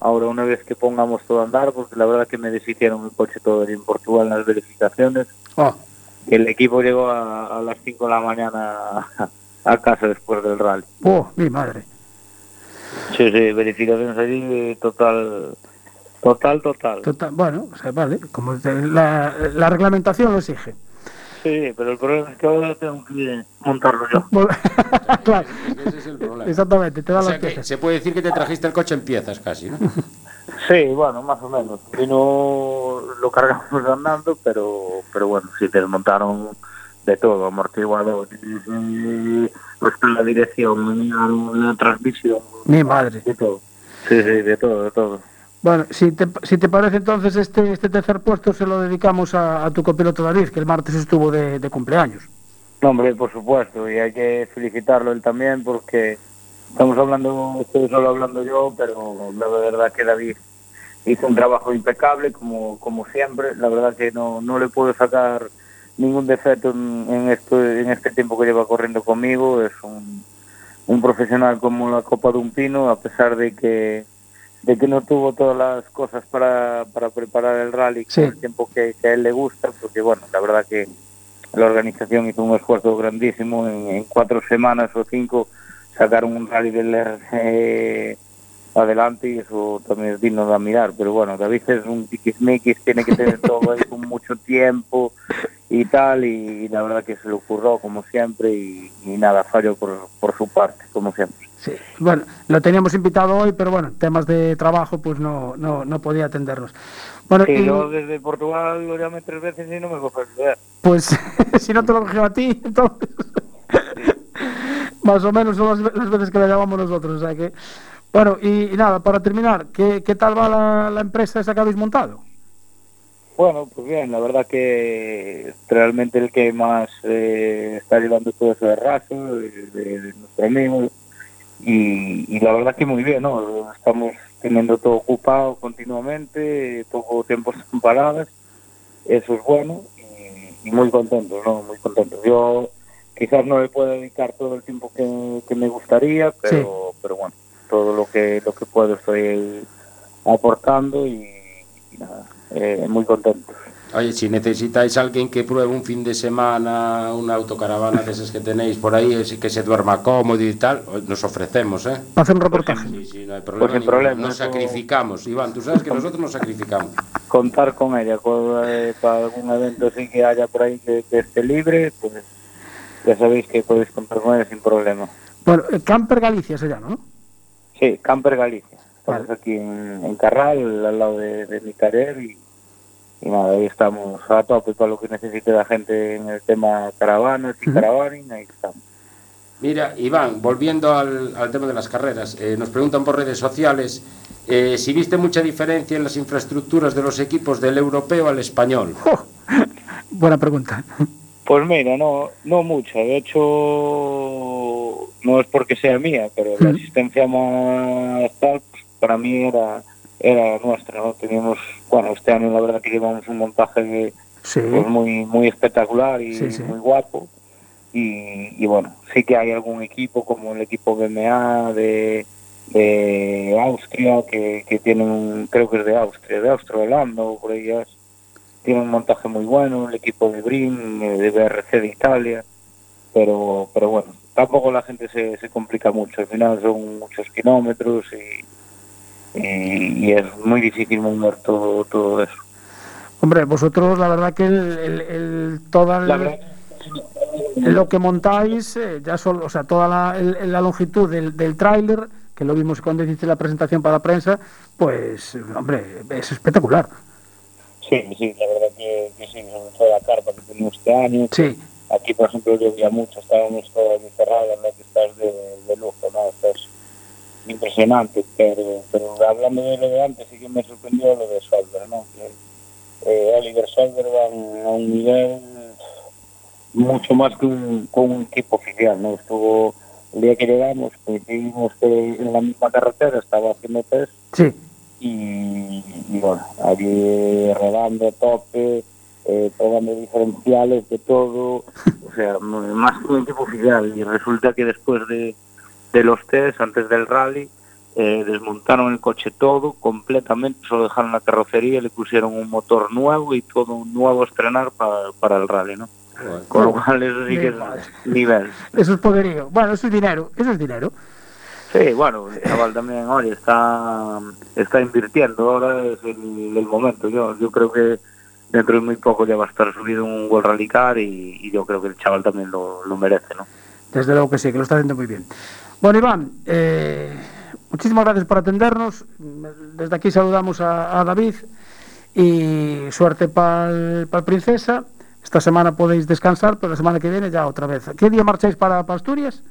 S4: Ahora una vez que pongamos todo a andar, porque la verdad que me deshicieron el coche todo en Portugal en las verificaciones.
S1: Oh
S4: el equipo llegó a, a las 5 de la mañana a, a, casa después del rally.
S1: ¡Oh, mi madre!
S4: Sí, sí, verificaciones allí total, total, total.
S1: total bueno, o sea, vale, como la, la reglamentación lo exige.
S4: Sí, pero el problema es que ahora tengo que montarlo yo. [laughs]
S1: claro.
S2: Ese es el problema.
S1: Exactamente, te da
S2: o sea
S1: las piezas.
S2: Se puede decir que te trajiste el coche en piezas casi, ¿no? [laughs]
S4: Sí, bueno, más o menos. Vino, lo cargamos [laughs] andando, pero, pero bueno, sí desmontaron de todo, amortiguador, hasta la dirección, la transmisión.
S1: Mi madre.
S4: De todo. Sí, sí, de todo, de todo.
S1: Bueno, si te, si te parece entonces este, este tercer puesto se lo dedicamos a, a tu copiloto David, que el martes estuvo de, de cumpleaños.
S4: No, hombre, por supuesto, y hay que felicitarlo él también porque estamos hablando, estoy solo hablando yo, pero la verdad que David hizo un trabajo impecable como, como siempre, la verdad que no, no le puedo sacar ningún defecto en, en, esto, en este tiempo que lleva corriendo conmigo, es un, un profesional como la Copa de un Pino, a pesar de que de que no tuvo todas las cosas para, para preparar el rally
S1: Sí.
S4: con el tiempo que, que a él le gusta, porque bueno, la verdad que la organización hizo un esfuerzo grandísimo en, en cuatro semanas o cinco sacaron un rally del eh, adelante y eso también es digno de admirar, pero bueno, David es un tiquismiquis, tiene que tener todo ahí con mucho tiempo y tal, y, la verdad que se le ocurrió como siempre y, y nada, fallo por, por su parte, como siempre.
S1: Sí. Bueno, lo teníamos invitado hoy, pero bueno, temas de trabajo, pues no, no, no podía atendernos. Bueno,
S4: Sí,
S1: y,
S4: yo desde Portugal lo llamé tres veces y no me cogió
S1: pues [laughs] si no te lo cogió a ti, entonces. Más o menos son las, las veces que le llamamos nosotros. O sea que. Bueno, y, y nada, para terminar, ¿qué, qué tal va la, la empresa esa que habéis montado?
S4: Bueno, pues bien, la verdad que realmente el que más eh, está llevando todo eso de raso, de, de- de nuestro amigo, y, y la verdad que muy bien, ¿no? Estamos teniendo todo ocupado continuamente, poco tiempo [laughs] sin paradas, eso es bueno, y, y muy contentos, ¿no? Muy contentos. Yo quizás no le puedo dedicar todo el tiempo que, que me gustaría, pero, pero bueno, todo lo que, lo que puedo estoy aportando y, y nada, eh, muy contentos.
S2: Oye, si necesitáis alguien que pruebe un fin de semana una autocaravana de esas que tenéis por ahí, así que se duerma cómodo y tal, nos ofrecemos, ¿eh?
S1: Hacer un reportaje.
S2: Sí, sí, no hay problema.
S4: sin
S2: ninguno.
S4: problema,
S2: Nos
S4: eso-
S2: sacrificamos, Iván, tú sabes que nosotros nos sacrificamos.
S4: contar con ella con, eh, para algún evento así que haya por ahí que, que esté libre, pues ya sabéis que podéis contar con ella sin problema.
S1: Bueno, eh, Camper Galicia se llama, ¿no?
S4: Sí, Camper Galicia. Estamos
S1: Vale.
S4: aquí en, en Carral, al lado de, de mi taller y, y nada, ahí estamos a tope para lo que necesite la gente en el tema caravanas y caravaning, ahí estamos.
S2: Mira, Iván, volviendo al, al tema de las carreras, eh, nos preguntan por redes sociales eh, si viste mucha diferencia en las infraestructuras de los equipos del europeo al español. [laughs]
S1: Buena pregunta.
S4: Pues mira, no, no mucho. De hecho, no es porque sea mía, pero la asistencia más tal, pues, para mí era era nuestra, ¿no? Teníamos, bueno, este año la verdad que llevamos un montaje
S1: Sí.
S4: pues, muy muy espectacular y
S1: Sí, sí.
S4: muy guapo. Y, y bueno, sí que hay algún equipo como el equipo BMA de, de Austria, que, que tienen, un- creo que es de Austria, de Austria, Holanda o por ellas, tiene un montaje muy bueno, el equipo de Brin, eh, de BRC de Italia, pero pero bueno, tampoco la gente se, se complica mucho, al final son muchos kilómetros y, y, y es muy difícil mover todo, todo eso.
S1: Hombre, vosotros, la verdad que el, el- el- toda el-
S4: verdad,
S1: lo que montáis, eh, ya solo, o sea, toda la, el- la longitud del, del tráiler, que lo vimos cuando hiciste la presentación para la prensa, pues, hombre, es espectacular.
S4: sí, sí, la verdad que, que sí, sobre todo la carpa que tenemos este año,
S1: Sí,
S4: Aquí, por ejemplo, llovía mucho, estábamos todos encerrados, ¿no? que estás de, de lujo, ¿no? Estás impresionante, pero, pero hablando de lo de antes, sí que me sorprendió lo de Solver, ¿no? Que, eh, Oliver Solver va a un nivel mucho más que un, con un equipo oficial, ¿no? Estuvo, el día que llegamos, coincidimos que en la misma carretera, estaba haciendo test
S1: sí.
S4: y, y bueno, allí rodando a tope, eh, probando diferenciales de todo, o sea, más que un equipo oficial. Y resulta que después de, de los test, antes del rally, eh, desmontaron el coche todo completamente, solo dejaron la carrocería, le pusieron un motor nuevo y todo un nuevo a estrenar para, para el rally, ¿no? Con lo cual eso sí que es nivel.
S1: Eso es poderío. Bueno, eso es dinero, eso es dinero.
S4: Sí, bueno, el chaval también, oye, está, está invirtiendo, ahora es el, el momento. Yo, yo creo que dentro de muy poco ya va a estar subido un World Rally Car y, y yo creo que el chaval también lo, lo merece, ¿no?
S1: Desde luego que sí, que lo está haciendo muy bien. Bueno, Iván, eh, muchísimas gracias por atendernos. Desde aquí saludamos a, a David y suerte para el Princesa. Esta semana podéis descansar, pero la semana que viene ya otra vez. ¿Qué día marcháis para, para Asturias?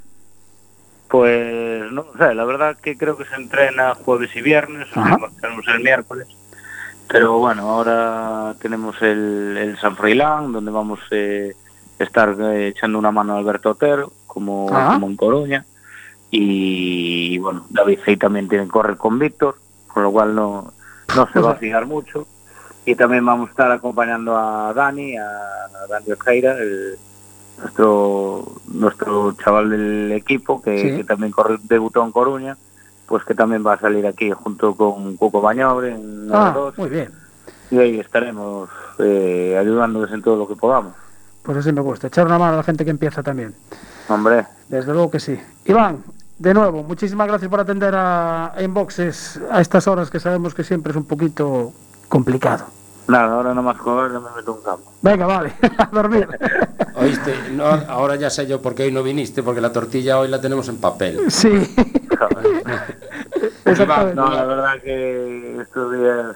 S4: Pues no sé, la verdad que creo que se entrena jueves y viernes, tenemos el miércoles. Pero bueno, ahora tenemos el, el San Froilán, donde vamos eh, a estar eh, echando una mano a Alberto Otero, como,
S1: Ah.
S4: como en Coruña. Y, bueno, David Fey también tiene que correr con Víctor, con lo cual no, no se va a fijar mucho. Y también vamos a estar acompañando a Dani, a, a Dani Ojeira, el, nuestro nuestro chaval del equipo que,
S1: Sí.
S4: que también corre, debutó en Coruña, pues que también va a salir aquí junto con Cuco Bañobre en
S1: Ah,
S4: R2
S1: muy bien.
S4: y ahí estaremos eh, ayudándoles en todo lo que podamos.
S1: Pues así me gusta. Echar una mano a la gente que empieza también.
S4: Hombre,
S1: Desde luego que sí. Iván, de nuevo, muchísimas gracias por atender a a Inboxes a estas horas que sabemos que siempre es un poquito complicado.
S4: Nada, ahora nomás comer no me meto un campo.
S1: Venga, vale, [laughs] a dormir. [laughs]
S2: Oíste, no, ahora ya sé yo por qué hoy no viniste, porque la tortilla hoy la tenemos en papel.
S1: Sí. [laughs]
S4: No, la verdad que estos días,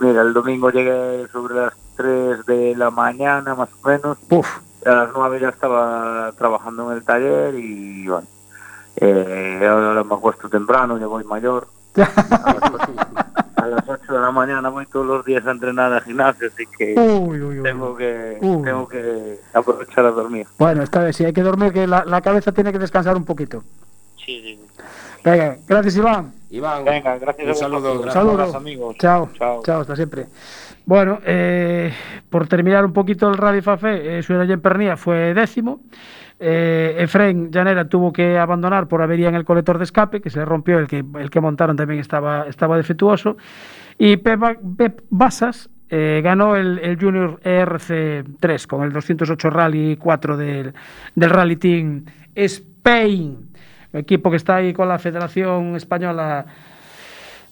S4: mira, el domingo llegué sobre las 3 de la mañana más o menos,
S1: Uf,
S4: a las 9 ya estaba trabajando en el taller y bueno, eh, ahora me acuesto temprano, ya voy mayor. A las, ocho, a las 8 de la mañana voy todos los días a entrenar al gimnasio, así que
S1: uy, uy, uy.
S4: tengo que
S1: Uy.
S4: tengo que aprovechar a dormir.
S1: Bueno, esta vez sí hay que dormir, que la, la cabeza tiene que descansar un poquito.
S4: Sí, sí.
S1: Venga, gracias Iván.
S2: Iván,
S4: Venga, gracias
S2: un saludo. gracias.
S1: Saludos.
S4: Abrazo, amigos.
S1: Chao.
S4: Chao.
S1: Chao, hasta siempre. Bueno, eh, por terminar un poquito el Rally Fafé, eh, Suena Pernía fue décimo. Eh, Efren Llanera tuvo que abandonar por avería en el colector de escape, que se le rompió, el que, el que montaron también estaba, estaba defectuoso. Y Pep, Ba- Pep Basas eh, ganó el, el Junior ERC3 con el 208 Rally 4 del, del Rally Team Spain, equipo que está ahí con la Federación Española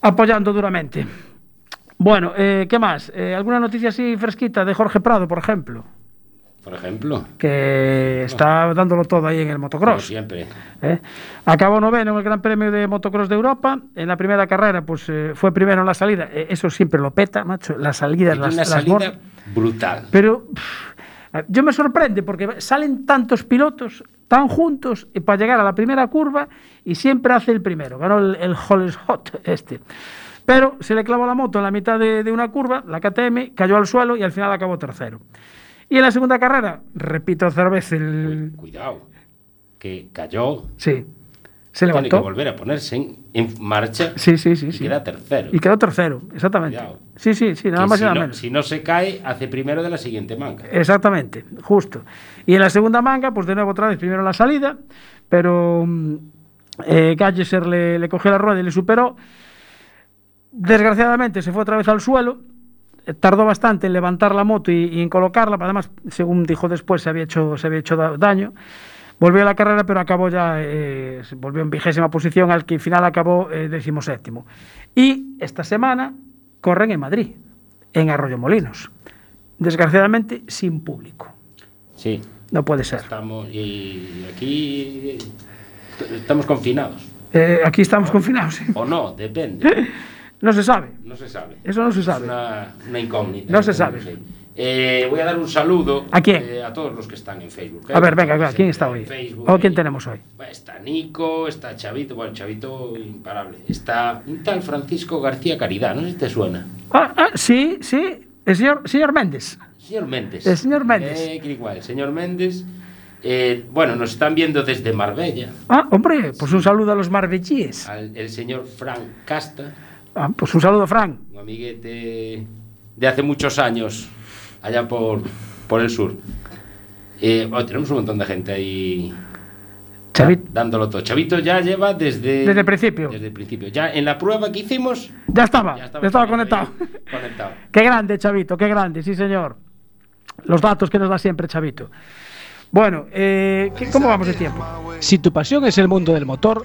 S1: apoyando duramente. Bueno, eh, ¿qué más? Eh, ¿Alguna noticia así fresquita de Jorge Prado, por ejemplo?
S2: Por ejemplo,
S1: Que está dándolo todo ahí en el
S2: como
S1: motocross.
S2: siempre.
S1: ¿eh? Acabó noveno en el Gran Premio de Motocross de Europa. En la primera carrera, pues eh, fue primero en la salida. Eh, eso siempre lo peta, macho. Las salidas,
S2: Hay
S1: las,
S2: una
S1: las
S2: salida
S1: mor-
S2: brutal.
S1: Pero pff, yo me sorprende porque salen tantos pilotos tan juntos para llegar a la primera curva y siempre hace el primero. Ganó el, el Hollis Hot este. Pero se le clavó la moto en la mitad de, de una curva, la KTM, cayó al suelo y al final acabó tercero. Y en la segunda carrera, repito otra vez el...
S2: Cuidado, que cayó,
S1: Sí, se
S2: tiene que
S1: levantó.
S2: volver a ponerse en, en marcha
S1: Sí, sí, sí.
S2: y
S1: sí.
S2: queda tercero.
S1: Y quedó tercero, exactamente.
S2: Cuidado.
S1: Sí, sí, sí, nada
S2: Que
S1: más y nada
S2: no,
S1: menos.
S2: si no se cae, hace primero de la siguiente manga.
S1: Exactamente, justo. Y en la segunda manga, pues de nuevo otra vez, primero la salida, pero mm, eh, Galleser le, le cogió la rueda y le superó. Desgraciadamente se fue otra vez al suelo, tardó bastante en levantar la moto y, y en colocarla, además, según dijo después, se había hecho, se había hecho da- daño. Volvió a la carrera, pero acabó ya, eh, volvió en vigésima posición, al que al final acabó eh, decimoséptimo. Y esta semana corren en Madrid, en Arroyo Molinos. Desgraciadamente, sin público.
S2: Sí,
S1: No puede ser.
S2: estamos y aquí est- estamos confinados.
S1: Eh, aquí estamos confinados. ¿sí?
S2: O no, depende. [laughs]
S1: No se sabe.
S2: No se sabe.
S1: Eso no se
S2: Es
S1: sabe.
S2: una, una incógnita.
S1: No se sabe.
S2: Eh, voy a dar un saludo
S1: ¿A quién?
S2: eh, a todos los que están en Facebook. ¿eh?
S1: A ver, venga, venga, ¿quién está hoy?
S2: Facebook,
S1: ¿O quién tenemos hoy?
S2: Está Nico, está Chavito, bueno, Chavito imparable. Está un tal Francisco García Caridad, no sé si te suena.
S1: Ah, ah, sí, sí. El señor, señor Méndez.
S2: Señor Méndez.
S1: El señor Méndez.
S2: Eh, igual, señor Méndez. Eh, bueno, nos están viendo desde Marbella.
S1: Ah, hombre, pues un saludo a los marbellíes.
S2: Al, el señor Frank Casta,
S1: Ah, pues un saludo, Frank.
S2: un amiguete de hace muchos años, allá por, por el sur. Eh, bueno, tenemos un montón de gente ahí
S1: Chavit,
S2: da- dándolo todo. Chavito ya lleva desde...
S1: Desde el principio.
S2: Desde el principio. Ya en la prueba que hicimos,
S1: ya estaba,
S2: ya
S1: ya
S2: estaba,
S1: estaba,
S2: Chavito ahí,
S1: conectado.
S2: conectado. [laughs]
S1: Qué grande, Chavito, qué grande, sí, señor. Los datos que nos da siempre, Chavito. Bueno, eh, ¿qué- ¿cómo vamos de tiempo? Si tu pasión es el mundo del motor,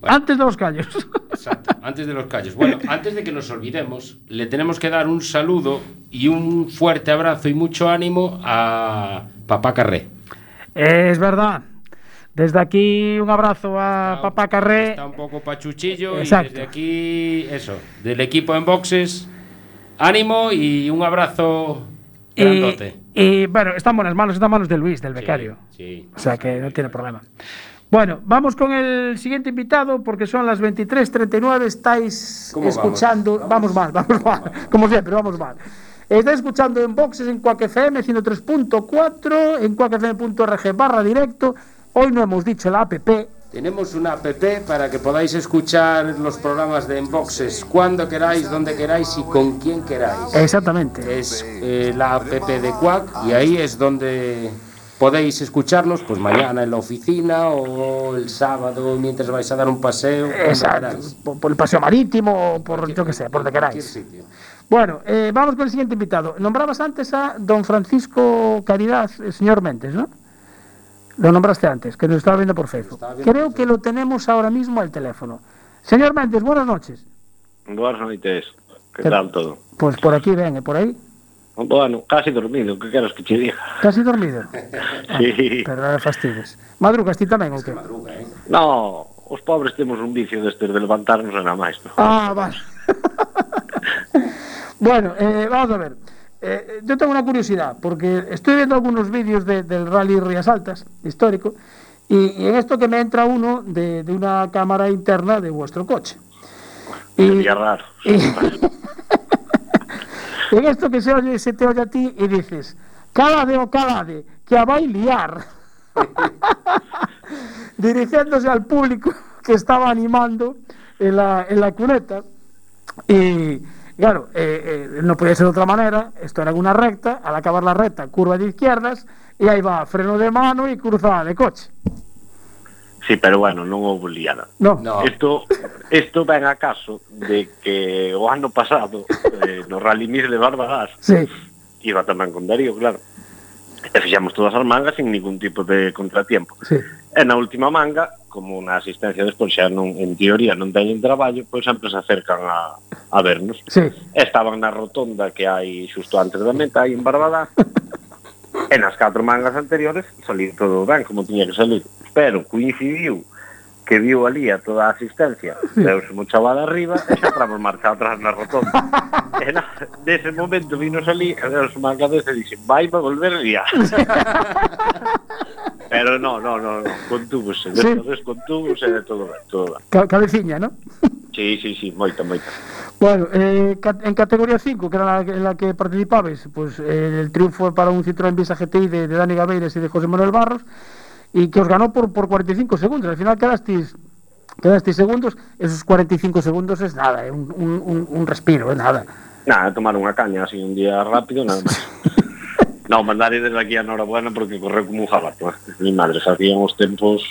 S2: Bueno.
S1: antes de los callos. [laughs]
S2: Exacto, antes de los callos. Bueno, antes de que nos olvidemos, le tenemos que dar un saludo y un fuerte abrazo y mucho ánimo a Papá Carré.
S1: es verdad. Desde aquí un abrazo a
S2: Está-
S1: Papá Carré.
S2: Está un poco pachuchillo
S1: Exacto.
S2: y desde aquí, eso, del equipo en boxes, ánimo y un abrazo
S1: Y,
S2: grandote.
S1: y, bueno, está en buenas manos, está en manos de Luis, del
S2: Sí,
S1: becario.
S2: Sí,
S1: O sea que no tiene problema. Bueno, vamos con el siguiente invitado porque son las 23.39, estáis
S2: ¿Cómo vamos?
S1: escuchando, vamos, mal, vamos mal, como siempre, vamos mal. Estáis escuchando en boxes en Quack FM 103.4, en quackfm.org barra directo. Hoy no hemos dicho la app,
S2: Tenemos una app para que podáis escuchar los programas de Enboxes cuando queráis, donde queráis y con quien queráis.
S1: exactamente.
S2: Es eh, la app de Quack y ahí es donde podéis escucharnos pues mañana en la oficina o el sábado mientras vais a dar un paseo.
S1: Exacto, por, por el paseo marítimo o por yo que sé, por donde queráis.
S2: sitio.
S1: Bueno, eh, vamos con el siguiente invitado. Nombrabas antes a don Francisco Caridad, el señor Méndez, ¿no? Lo nombraste antes, que nos estaba viendo por Facebook.
S2: viendo
S1: Creo
S2: por
S1: que lo tenemos ahora mismo al teléfono. Señor Méndez, buenas noches.
S5: Noites. Que
S1: Que-
S5: tal todo?
S1: Pues por aquí, ven, por ahí.
S5: Bueno, casi dormido, que queres que che diga?
S1: Casi dormido? [laughs]
S5: Ah, sí.
S1: Ah, pero non fastidies. Madrugas ti tamén ou que?
S2: Madruga, eh?
S5: No, os pobres temos un vicio deste de levantarnos e nada máis. No?
S1: Ah, vale. [laughs] bueno, eh, vamos a ver. Eh, yo tengo una curiosidad, porque estoy viendo algunos vídeos de, del Rally Rías Altas, histórico, y, y, en esto que me entra uno de, de una cámara interna de vuestro coche. Y,
S5: sería raro.
S1: Y, [laughs] en esto que se oye, se te oye a ti y dices, calade o calade, que a vai liar. [laughs] Dirigiéndose al público que estaba animando en la, en la cuneta. Y claro, eh, eh, no podía ser de otra manera. Esto era una recta, al acabar la recta, curva de izquierdas, y ahí va freno de mano y cruzada de coche.
S5: Sí, pero bueno, non houve liada.
S1: No.
S2: no.
S5: Esto, esto ven a caso de que o ano pasado, eh, no Rally Miss de Barbadás,
S1: sí.
S5: iba tamén con Darío, claro, e fixamos todas as mangas sin ningún tipo de contratiempo.
S1: Sí.
S5: E na última manga, como na asistencia despois xa non, en teoría non teñen traballo, pois sempre se acercan a, a vernos.
S1: Sí.
S5: Estaban na rotonda que hai xusto antes da meta, aí en Barbadás, [laughs] E nas catro mangas anteriores saliu todo ben, como tiña que salir. Pero coincidiu que viu ali a toda a asistencia, deuse mo chaval arriba e xa tramos marcha atrás na rotonda. [laughs] e na, nese momento vinos ali, e deus má cabeza e dixen, vai para volver a [laughs] Pero no, no, no, no contúbose,
S1: de
S5: sí. todo descontúbose, de todo ben, todo ben.
S1: Ca cabeciña, ¿no? [laughs]
S5: Sí, sí, sí, moita, moita.
S1: Bueno, eh, en categoría 5, que era la, en la que participabais, pues eh, el triunfo para un Citroën Visa GTI de, de Dani Gabeiras y de José Manuel Barros, y que os ganó por, por 45 segundos. Al final quedasteis, quedasteis segundos, esos 45 segundos es nada, eh, un, un, un respiro, é nada.
S5: Nada, tomar unha caña así un día rápido, nada máis. [laughs] no, mandar desde aquí a Norabuena porque correu como un jabato. ¿eh? Mi madre, sabían os tempos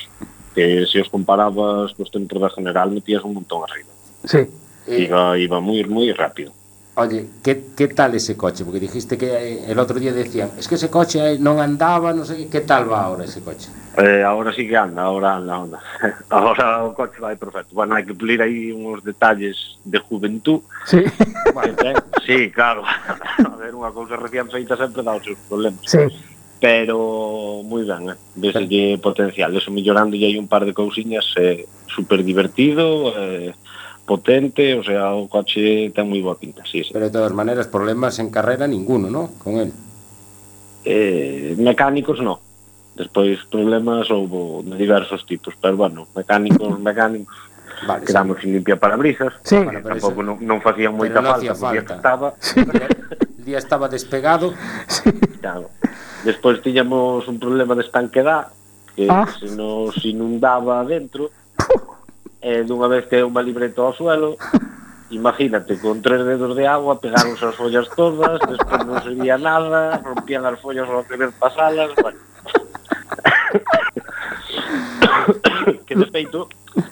S5: que se os comparabas cos tempos da general metías un montón arriba.
S1: Sí.
S5: Iba, iba moi, moi rápido.
S2: Oye, ¿qué, ¿qué tal ese coche? Porque dijiste que eh, el otro día decían, es que ese coche eh, non andaba, no sé qué, ¿qué tal va ahora ese coche?
S5: Eh, agora sí que anda, agora anda, anda. [laughs] Agora o coche vai perfecto. Bueno, hai que pulir aí uns detalles de juventud.
S1: Sí. [laughs]
S5: Bueno, ten, sí, claro. [laughs] A ver, unha cousa recién feita sempre dá os seus problemas.
S1: Sí.
S5: Pero moi ben, eh? vese que potencial. Eso mellorando e hai un par de cousiñas eh, super divertido, eh, potente, o sea, o coche ten moi boa pinta, sí, sí.
S2: Pero de todas maneras, problemas en carrera ninguno, ¿no? Con él.
S5: Eh, mecánicos no. Despois problemas houbo de diversos tipos, pero bueno, mecánicos, [laughs] mecánicos,
S2: Vale,
S5: quedamos sin limpia parabrisas,
S1: sí.
S2: Bueno,
S5: tampouco non, non facían moita
S2: pero
S5: falta, non
S2: falta.
S5: estaba. [laughs]
S2: Sí. [laughs] Día estaba despegado. Sí.
S5: Claro. Despois tiñamos un problema de estanquedad, que
S1: ah.
S5: se nos inundaba dentro, e dunha vez que unha libreta ao suelo, imagínate, con tres dedos de agua pegaron as follas todas, despois non sería nada, rompían as follas ao querer pasalas, bueno. [coughs] que de feito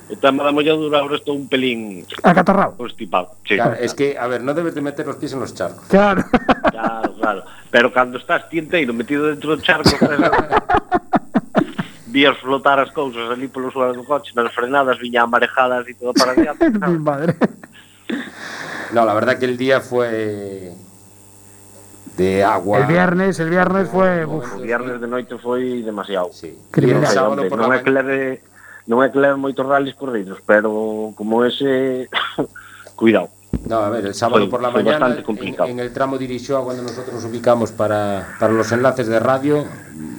S5: está mala mollado ahora estou un pelín
S1: acatarrado.
S5: Constipado. Sí.
S2: Claro, es que, a ver, no debes de meter los pies en los charcos.
S1: Claro. [laughs]
S5: Claro, claro. Pero cando estás tienteiro metido dentro do charco, vías flotar as cousas ali polo suelo do coche, nas frenadas viñan marejadas e todo para diante. [laughs]
S1: Mi madre.
S2: No, la verdad que el día fue de agua.
S1: El viernes, el viernes fue... uf,
S5: O viernes de noite foi demasiado.
S2: Sí.
S1: Criminal.
S2: el sábado
S5: Hombre,
S2: por
S5: non
S2: la
S5: é que leve non é que leve moitos rallies corridos, pero como ese [laughs] cuidado.
S2: No, a ver, el sábado por la mañana,
S5: bastante
S2: en,
S5: complicado.
S2: en el tramo dirigió cuando nosotros nos ubicamos para, para los enlaces de radio,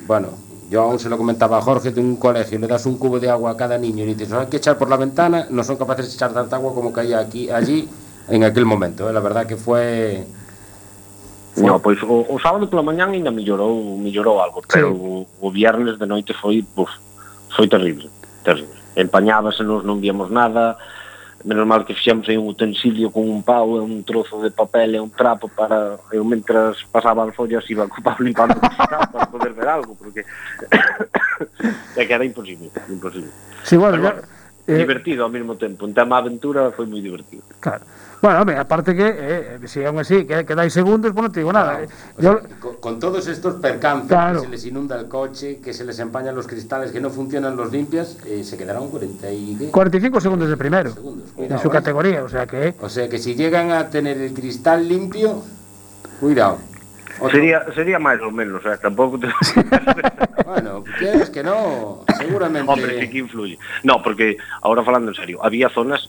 S2: bueno, Yo aún se lo comentaba a Jorge de un colegio, le das un cubo de agua a cada niño y le dices, hay que echar por la ventana, no son capaces de echar tanta agua como caía aquí, allí en aquel momento. ¿eh? La verdad que fue...
S5: No, pois o, o sábado pola mañán ainda mellorou, mellorou algo, pero o, o viernes de noite foi, buf, foi terrible, terrible. Empañábase nos, non víamos nada, menos mal que fixemos aí un utensilio con un pau e un trozo de papel e un trapo para eu mentras pasaba as follas iba co pau limpando para poder ver algo, porque [coughs] é que era imposible, imposible.
S1: Sí, bueno,
S5: pero, bueno, ya,
S1: eh...
S5: divertido ao mesmo tempo, en tema aventura foi moi divertido.
S1: Claro. Bueno, hombre, aparte que, eh, si aún así, que quedáis segundos, pues no te digo nada. eh.
S2: O
S1: Yo,
S2: sea, con, con todos estos percances,
S1: Claro.
S2: que se les inunda el coche, que se les empañan los cristales, que no funcionan los limpias, eh, se quedaron 40 y... ¿qué?
S1: 45 segundos de primero,
S2: Segundos, cuidado,
S1: su
S2: eh.
S1: categoría, o sea que...
S2: O sea que si llegan a tener el cristal limpio, cuidado.
S5: Sería sería máis ou menos, eh, tampouco te... [laughs]
S2: Bueno, quieres que no, seguramente...
S5: Hombre, sí que influye. No, porque, ahora falando en serio, había zonas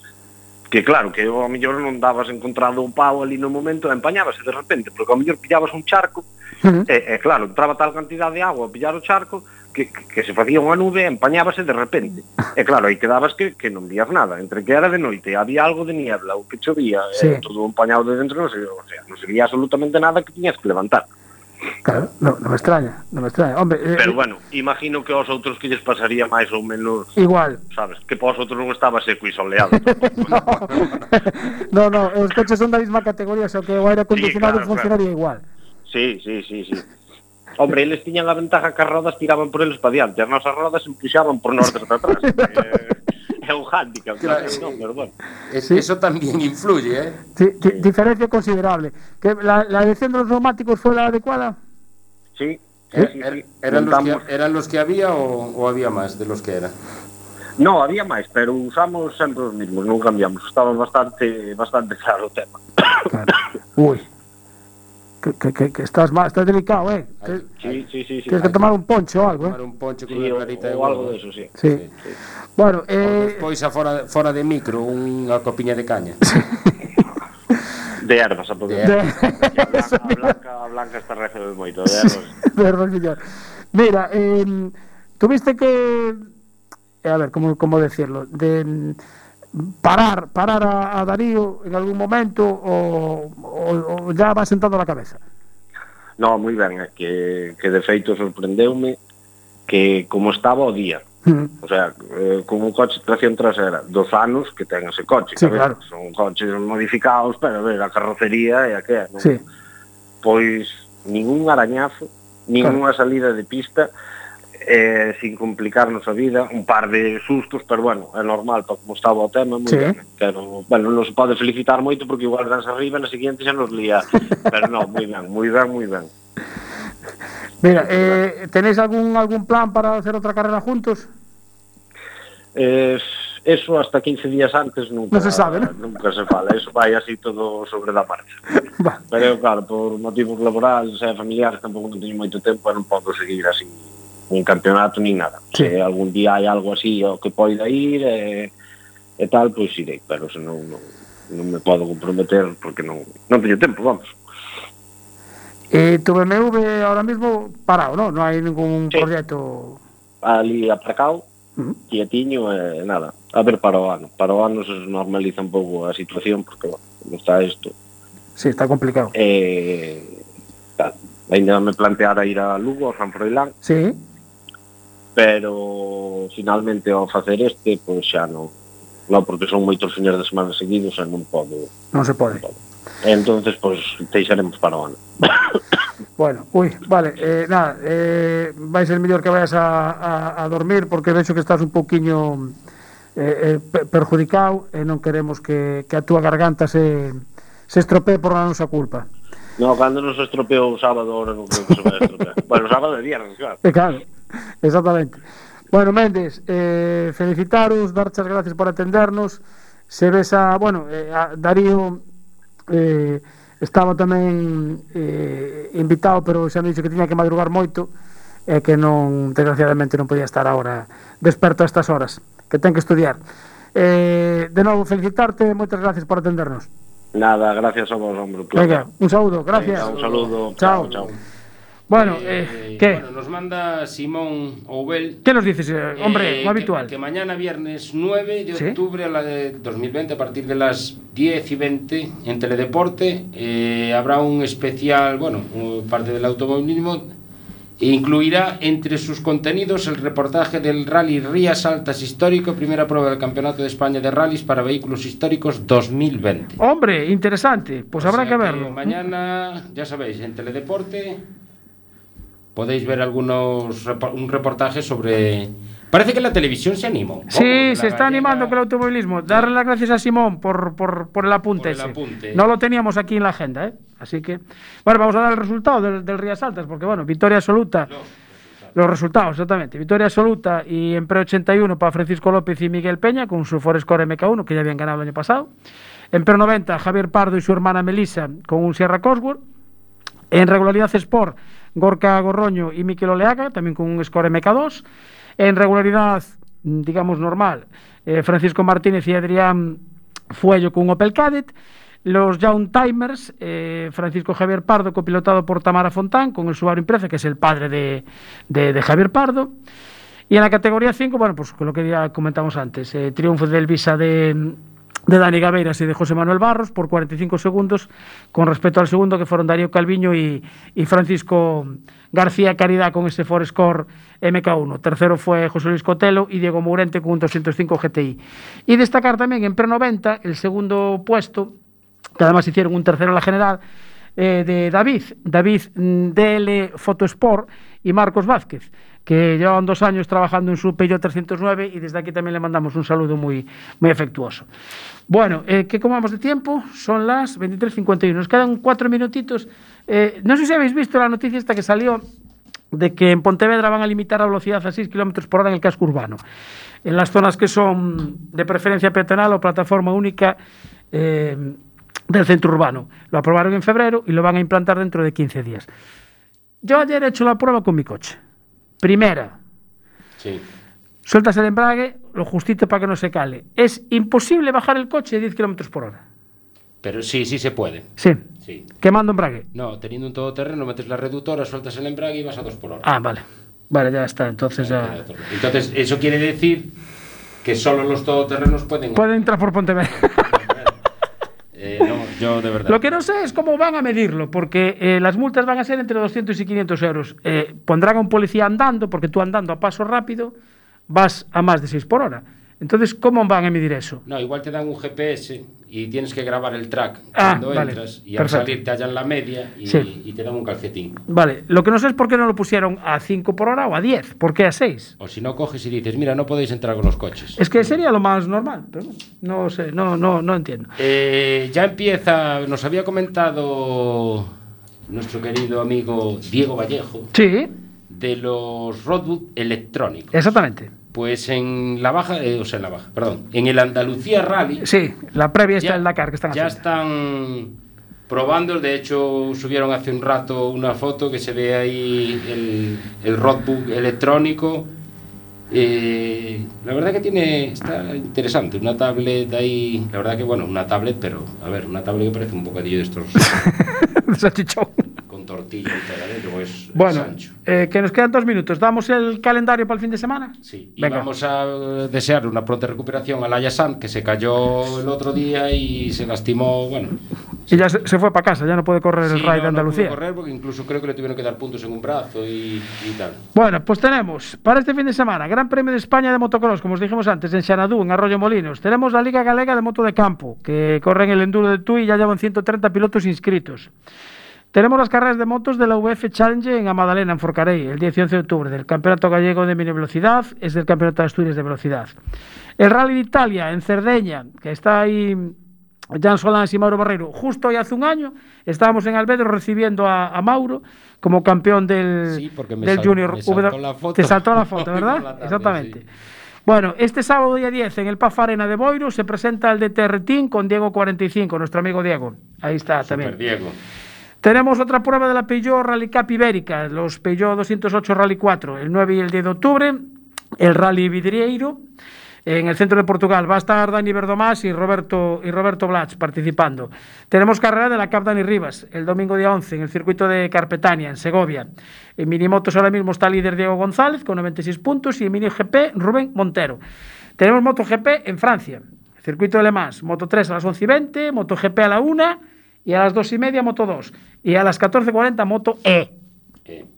S5: que claro, que ao mellor non dabas encontrado o pau ali no momento e empañabase de repente, porque ao mellor pillabas un charco
S1: uh -huh.
S5: e, e claro, entraba tal cantidad de agua a pillar o charco que, que, que se facía unha nube e empañábase de repente. E claro, aí quedabas que, que non vías nada, entre que era de noite, había algo de niebla, o que chovía,
S1: sí.
S5: eh, todo empañado de dentro, non se, o sea, non se vía absolutamente nada que tiñas que levantar.
S1: Claro, non, no me extraña, non me extraña. Hombre, eh,
S5: Pero eh, bueno, imagino que aos outros que lles pasaría máis ou menos...
S1: Igual.
S5: Sabes, que para os outros non estaba seco e soleado. [laughs]
S1: no, no, os coches son da mesma categoría, só que o aire acondicionado sí,
S5: claro,
S1: funcionaría claro. igual.
S5: Sí, sí, sí, sí. Hombre, eles tiñan a ventaja que as rodas tiraban por eles para diante, as nosas rodas empuxaban por nós desde atrás. eh é un hándicap.
S2: Claro,
S5: claro. No, pero bueno.
S2: Es, eso también influye, ¿eh?
S1: Sí, di diferencia considerable. ¿Que la, ¿La elección de los neumáticos fue la adecuada?
S5: Sí. ¿Sí?
S2: Er, er, eran, los que, ¿Eran los que había o, o había más de los que eran?
S5: No, había máis, pero usamos sempre os mismos, non cambiamos. Estaba bastante bastante claro o tema.
S1: Claro. Ui, Que, que, que, que estás, mal, estás delicado, ¿eh?
S2: Ay,
S5: Sí, sí, sí, sí.
S1: Tienes que tomar un poncho o algo,
S2: Tomar
S1: ¿eh?
S2: un ponche con
S5: Sí,
S2: una
S5: o,
S2: clarita de
S5: o algo
S2: huevo.
S5: de eso, sí.
S1: Sí. Bueno,
S2: Eh... a fora, fora de micro unha copiña de caña.
S5: De ervas, a poder.
S1: de,
S5: A Blanca, a Blanca, a Blanca está recebe moito de ervas. [laughs]
S1: de Rosillón. Mira, eh, tuviste que, eh, a ver, ¿cómo, cómo decirlo? De mm, parar parar a, a Darío en algún momento o, o, o ya va sentando a cabeza?
S5: No, moi ben, é que, que de feito sorprendeume que como estaba o día.
S1: Mm.
S5: O sea, eh, con un coche tracción trasera dos anos que ten ese coche
S1: sí, claro.
S5: Son coches modificados pero a ver, a carrocería e a que non?
S1: Sí.
S5: pois ningún arañazo ninguna claro. salida de pista eh, sin complicarnos a vida, un par de sustos, pero bueno, é normal para como estaba o tema, moi
S1: sí.
S5: ben, pero, bueno, non se pode felicitar moito porque igual danse arriba na seguinte xa nos lía, pero non, moi ben, moi ben, moi ben.
S1: Mira, eh, tenéis algún algún plan para hacer otra carrera juntos?
S5: Eh, eso hasta 15 días antes nunca
S1: no se sabe, ¿no?
S5: nunca se fala, eso vai así todo sobre da marcha.
S1: Va.
S5: Pero claro, por motivos laborais e familiares tampouco non teño moito tempo e non podo seguir así nin campeonato, nin nada.
S1: Sí.
S5: Se algún día hai algo así o que poida ir e, e tal, pois irei, pero se non, non, non me podo comprometer porque non, non teño tempo, vamos.
S1: E tu BMW ahora mismo parado, non? Non hai ningún
S5: sí.
S1: proxecto...
S5: Ali aparcado,
S1: uh -huh.
S5: quietiño e nada. A ver para o ano. Para o ano se normaliza un pouco a situación porque, bueno, como está isto...
S1: Sí, está complicado.
S5: Eh, tal. Ainda me planteara ir a Lugo, a San Froilán.
S1: Sí
S5: pero finalmente ao facer este, pois xa non, non porque son moitos fines de semana seguidos e non podo.
S1: Non se
S5: pode. Entonces, pois, deixaremos para o ano. [coughs]
S1: Bueno, ui, vale, eh, nada, eh, vai ser mellor que vayas a, a, a dormir porque vexo que estás un pouquiño eh, eh, perjudicado e non queremos que, que a túa garganta se, se estropee por a nosa culpa.
S5: No, cando nos estropeou o sábado, ahora non creo que se vai estropear. [laughs] bueno, sábado e viernes, claro.
S1: Eh, claro. Exactamente. Bueno, Méndez, eh, felicitaros, darche as gracias por atendernos. Se ves a, bueno, eh, a Darío eh, estaba tamén eh, invitado, pero xa me dixo que tiña que madrugar moito e eh, que non, desgraciadamente, non podía estar agora desperto a estas horas, que ten que estudiar. Eh, de novo, felicitarte, moitas gracias por atendernos.
S5: Nada, gracias a vos, hombre.
S1: Venga, un saludo, gracias.
S5: Venga, un saludo.
S1: Chao.
S5: chao. chao.
S1: Bueno,
S2: Eh,
S1: eh, ¿qué?
S2: Bueno, nos manda Simón Oubel.
S1: ¿Qué nos dices, eh, hombre,
S2: Eh,
S1: lo
S2: que-
S1: habitual?
S2: Que, mañana viernes 9 de
S1: Sí.
S2: octubre a la de 2020, a partir de las 10 y 20 en Teledeporte, eh, habrá un especial, bueno, eh, parte del automovilismo, e incluirá entre sus contenidos el reportaje del Rally Rías Altas Histórico, primera prueba del Campeonato de España de Rallys para Vehículos Históricos 2020.
S1: Hombre, interesante. Pues
S2: O
S1: habrá que verlo.
S2: mañana, ya sabéis, en Teledeporte podéis ver algunos un reportaje sobre. Parece que la televisión se anima. un poco,
S1: Sí, se está
S2: gallega-
S1: animando con el automovilismo. Darle las gracias a Simón por, por, por el apunte
S2: Por el
S1: ese.
S2: apunte.
S1: No lo teníamos aquí en la agenda, ¿eh? Así que, bueno, vamos a dar el resultado del, del Rías Altas, porque, bueno, victoria absoluta. Los resultados, exactamente. Victoria absoluta y en pre 81 para Francisco López y Miguel Peña con su Forescore MK1, que ya habían ganado el año pasado. En pre 90, Javier Pardo y su hermana Melissa con un Sierra Cosworth. En regularidad Sport, Gorka Gorroño y Miquel Oleaga, también con un score MK2. En regularidad, digamos, normal, eh, Francisco Martínez y Adrián Fuello con un Opel Kadett. Los Young Timers, eh, Francisco Javier Pardo, copilotado por Tamara Fontán, con el Subaru Impreza, que es el padre de, de- de Javier Pardo. Y en la categoría 5, bueno, pues con lo que ya comentamos antes, eh, triunfo del Visa de, de Dani Gaveiras y de José Manuel Barros por 45 segundos con respecto al segundo que fueron Darío Calviño y, y Francisco García Caridad con ese Forescore MK1. Tercero fue José Luis Cotelo y Diego Mourente con un 205 GTI. Y destacar también en pre-90 el segundo puesto, que además hicieron un tercero en la general, eh, de David, David mm, DL Photosport y Marcos Vázquez, que llevan dos años trabajando en su Peugeot 309 y desde aquí también le mandamos un saludo muy, muy afectuoso. Bueno, eh, ¿qué comamos de tiempo? Son las 23.51, nos quedan cuatro minutitos. Eh, no sé si habéis visto la noticia esta que salió de que en Pontevedra van a limitar la velocidad a 6 km por hora en el casco urbano. En las zonas que son de preferencia peatonal o plataforma única eh, del centro urbano. Lo aprobaron en febrero y lo van a implantar dentro de 15 días. Yo ayer he hecho la prueba con mi coche. Primera,
S2: Sí.
S1: sueltas el embrague, lo justito para que no se cale. Es imposible bajar el coche a 10 km por hora.
S2: Pero sí, sí se puede.
S1: Sí,
S2: Sí.
S1: quemando embrague.
S2: No, teniendo un todoterreno, metes la reductora, sueltas el embrague y vas a 2 por hora.
S1: Ah, vale. Vale, ya está. Entonces ya...
S2: Entonces, eso quiere decir que solo los todoterrenos pueden.
S1: Puede entrar por Pontevedra. [laughs]
S2: Eh, no,
S1: Lo que no sé es cómo van a medirlo, porque eh, las multas van a ser entre 200 y 500 euros. Eh, pondrán a un policía andando, porque tú andando a paso rápido vas a más de 6 por hora. Entonces, ¿cómo van a medir eso?
S2: No, igual te dan un GPS y tienes que grabar el track
S1: Ah,
S2: cuando
S1: vale,
S2: entras y al
S1: perfecto.
S2: salir te hallan la media y,
S1: Sí.
S2: y te dan un calcetín.
S1: Vale, lo que no sé es por qué no lo pusieron a 5 por hora o a 10. ¿Por qué a 6?
S2: O si no coges y dices, mira, no podéis entrar con los coches.
S1: Es que sería lo más normal, pero no sé, no, no, no entiendo.
S2: Eh, ya empieza, nos había comentado nuestro querido amigo Diego Vallejo
S1: Sí,
S2: de los roadbook electrónicos.
S1: exactamente.
S2: Pues en la baja, eh, o sea, en la baja, perdón, en el Andalucía Rally
S1: Sí, la previa está
S2: Ya-
S1: el Dakar que están
S2: ya
S1: haciendo.
S2: están probando, de hecho subieron hace un rato una foto que se ve ahí el, el roadbook electrónico. Eh, la verdad que tiene, está interesante, una tablet ahí, la verdad que bueno, una tablet, pero a ver, una tablet que parece un bocadillo de estos [laughs]
S1: Salchichón.
S2: Tortilla y ¿eh? Es,
S1: Bueno, eh, que nos quedan dos minutos. ¿Damos el calendario para el fin de semana?
S2: Sí, y
S1: Venga.
S2: vamos a desear una pronta recuperación a Laia que se cayó el otro día y se lastimó, bueno,
S1: Y ya se, se fue para casa, ya no puede correr el
S2: Sí,
S1: Ride
S2: no,
S1: de Andalucía.
S2: No pudo correr porque incluso creo que le tuvieron que dar puntos en un brazo y, y tal.
S1: Bueno, pues tenemos para este fin de semana Gran Premio de España de motocross, como os dijimos antes, en Xanadú, en Arroyo Molinos. Tenemos la Liga Galega de Moto de Campo, que corre en el Enduro de Tui y ya llevan 130 pilotos inscritos. Tenemos las carreras de motos de la VF Challenge en Amadalena, en Forcarey, el 10 y 11 de octubre, del Campeonato Gallego de Mini Velocidad, es del Campeonato de Asturias de Velocidad. El Rally de Italia, en Cerdeña, que está ahí Jan Solans y Mauro Barreiro. Justo hoy hace un año estábamos en Albedro recibiendo a, a Mauro como campeón del,
S2: Sí, porque me
S1: del
S2: sal-
S1: Junior.
S2: me saltó la foto.
S1: Te saltó la foto, [laughs] ¿verdad?
S2: la tarde,
S1: Exactamente.
S2: sí.
S1: Bueno, este sábado día 10 en el PAF Arena de Boiro se presenta el DTR Team con Diego 45, nuestro amigo Diego. Ahí está también.
S2: Super Diego.
S1: Tenemos otra prueba de la Peugeot Rally Cup Ibérica, los Peugeot 208 Rally 4, el 9 y el 10 de octubre, el Rally Vidrieiro, En el centro de Portugal va a estar Dani Verdomás y Roberto, y Roberto Blach participando. Tenemos carrera de la Cap Dani Rivas el domingo día 11 en el circuito de Carpetania, en Segovia. En minimotos ahora mismo está líder Diego González con 96 puntos y en mini GP Rubén Montero. Tenemos MotoGP en Francia, circuito de Le Mans, Moto 3 a las 11 y 20, MotoGP a la 1 y a las 2 y media Moto 2 y a las 14.40 Moto E.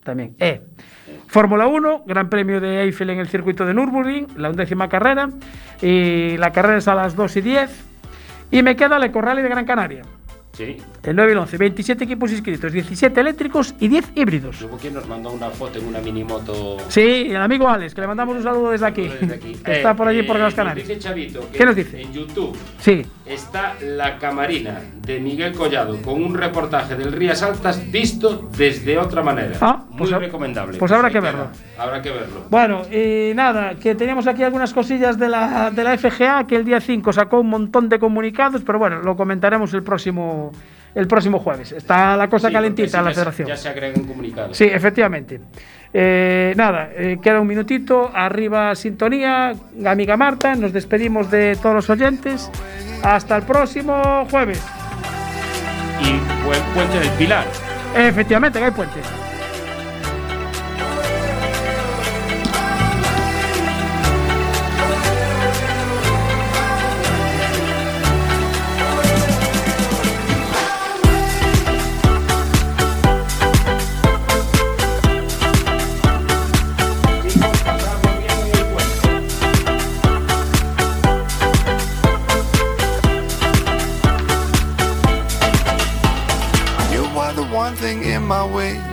S1: También E. Fórmula 1, Gran Premio de Eiffel en el circuito de Nürburgring, la undécima carrera. Y la carrera es a las 2 y 10. Y me queda el Ecorrally de Gran Canaria.
S2: Sí.
S1: El 9 y el 11. 27 equipos inscritos, 17 eléctricos y 10 híbridos.
S2: Luego, ¿quién nos mandó una foto en una minimoto?
S1: Sí, el amigo Alex, que le mandamos un saludo desde aquí.
S2: Desde aquí.
S1: que está por allí por
S2: Eh, nos
S1: Canarias.
S2: Dice Chavito que
S1: ¿Qué nos dice?
S2: En YouTube
S1: Sí.
S2: está La Camarina de Miguel Collado con un reportaje del Rías Altas visto desde otra manera.
S1: Ah,
S2: Muy
S1: pues
S2: recomendable.
S1: pues habrá que verlo.
S2: Habrá que verlo.
S1: Bueno, y nada, que teníamos aquí algunas cosillas de la, de la FGA, que el día 5 sacó un montón de comunicados, pero bueno, lo comentaremos el próximo, el próximo jueves. Está la cosa
S2: Sí,
S1: calentita en la
S2: sí, ya se-
S1: federación.
S2: Ya se agregan comunicados.
S1: Sí, efectivamente. Eh, nada, eh, queda un minutito, arriba sintonía, amiga Marta, nos despedimos de todos los oyentes. Hasta el próximo jueves.
S2: Y buen puente del Pilar.
S1: Efectivamente, que hay puente.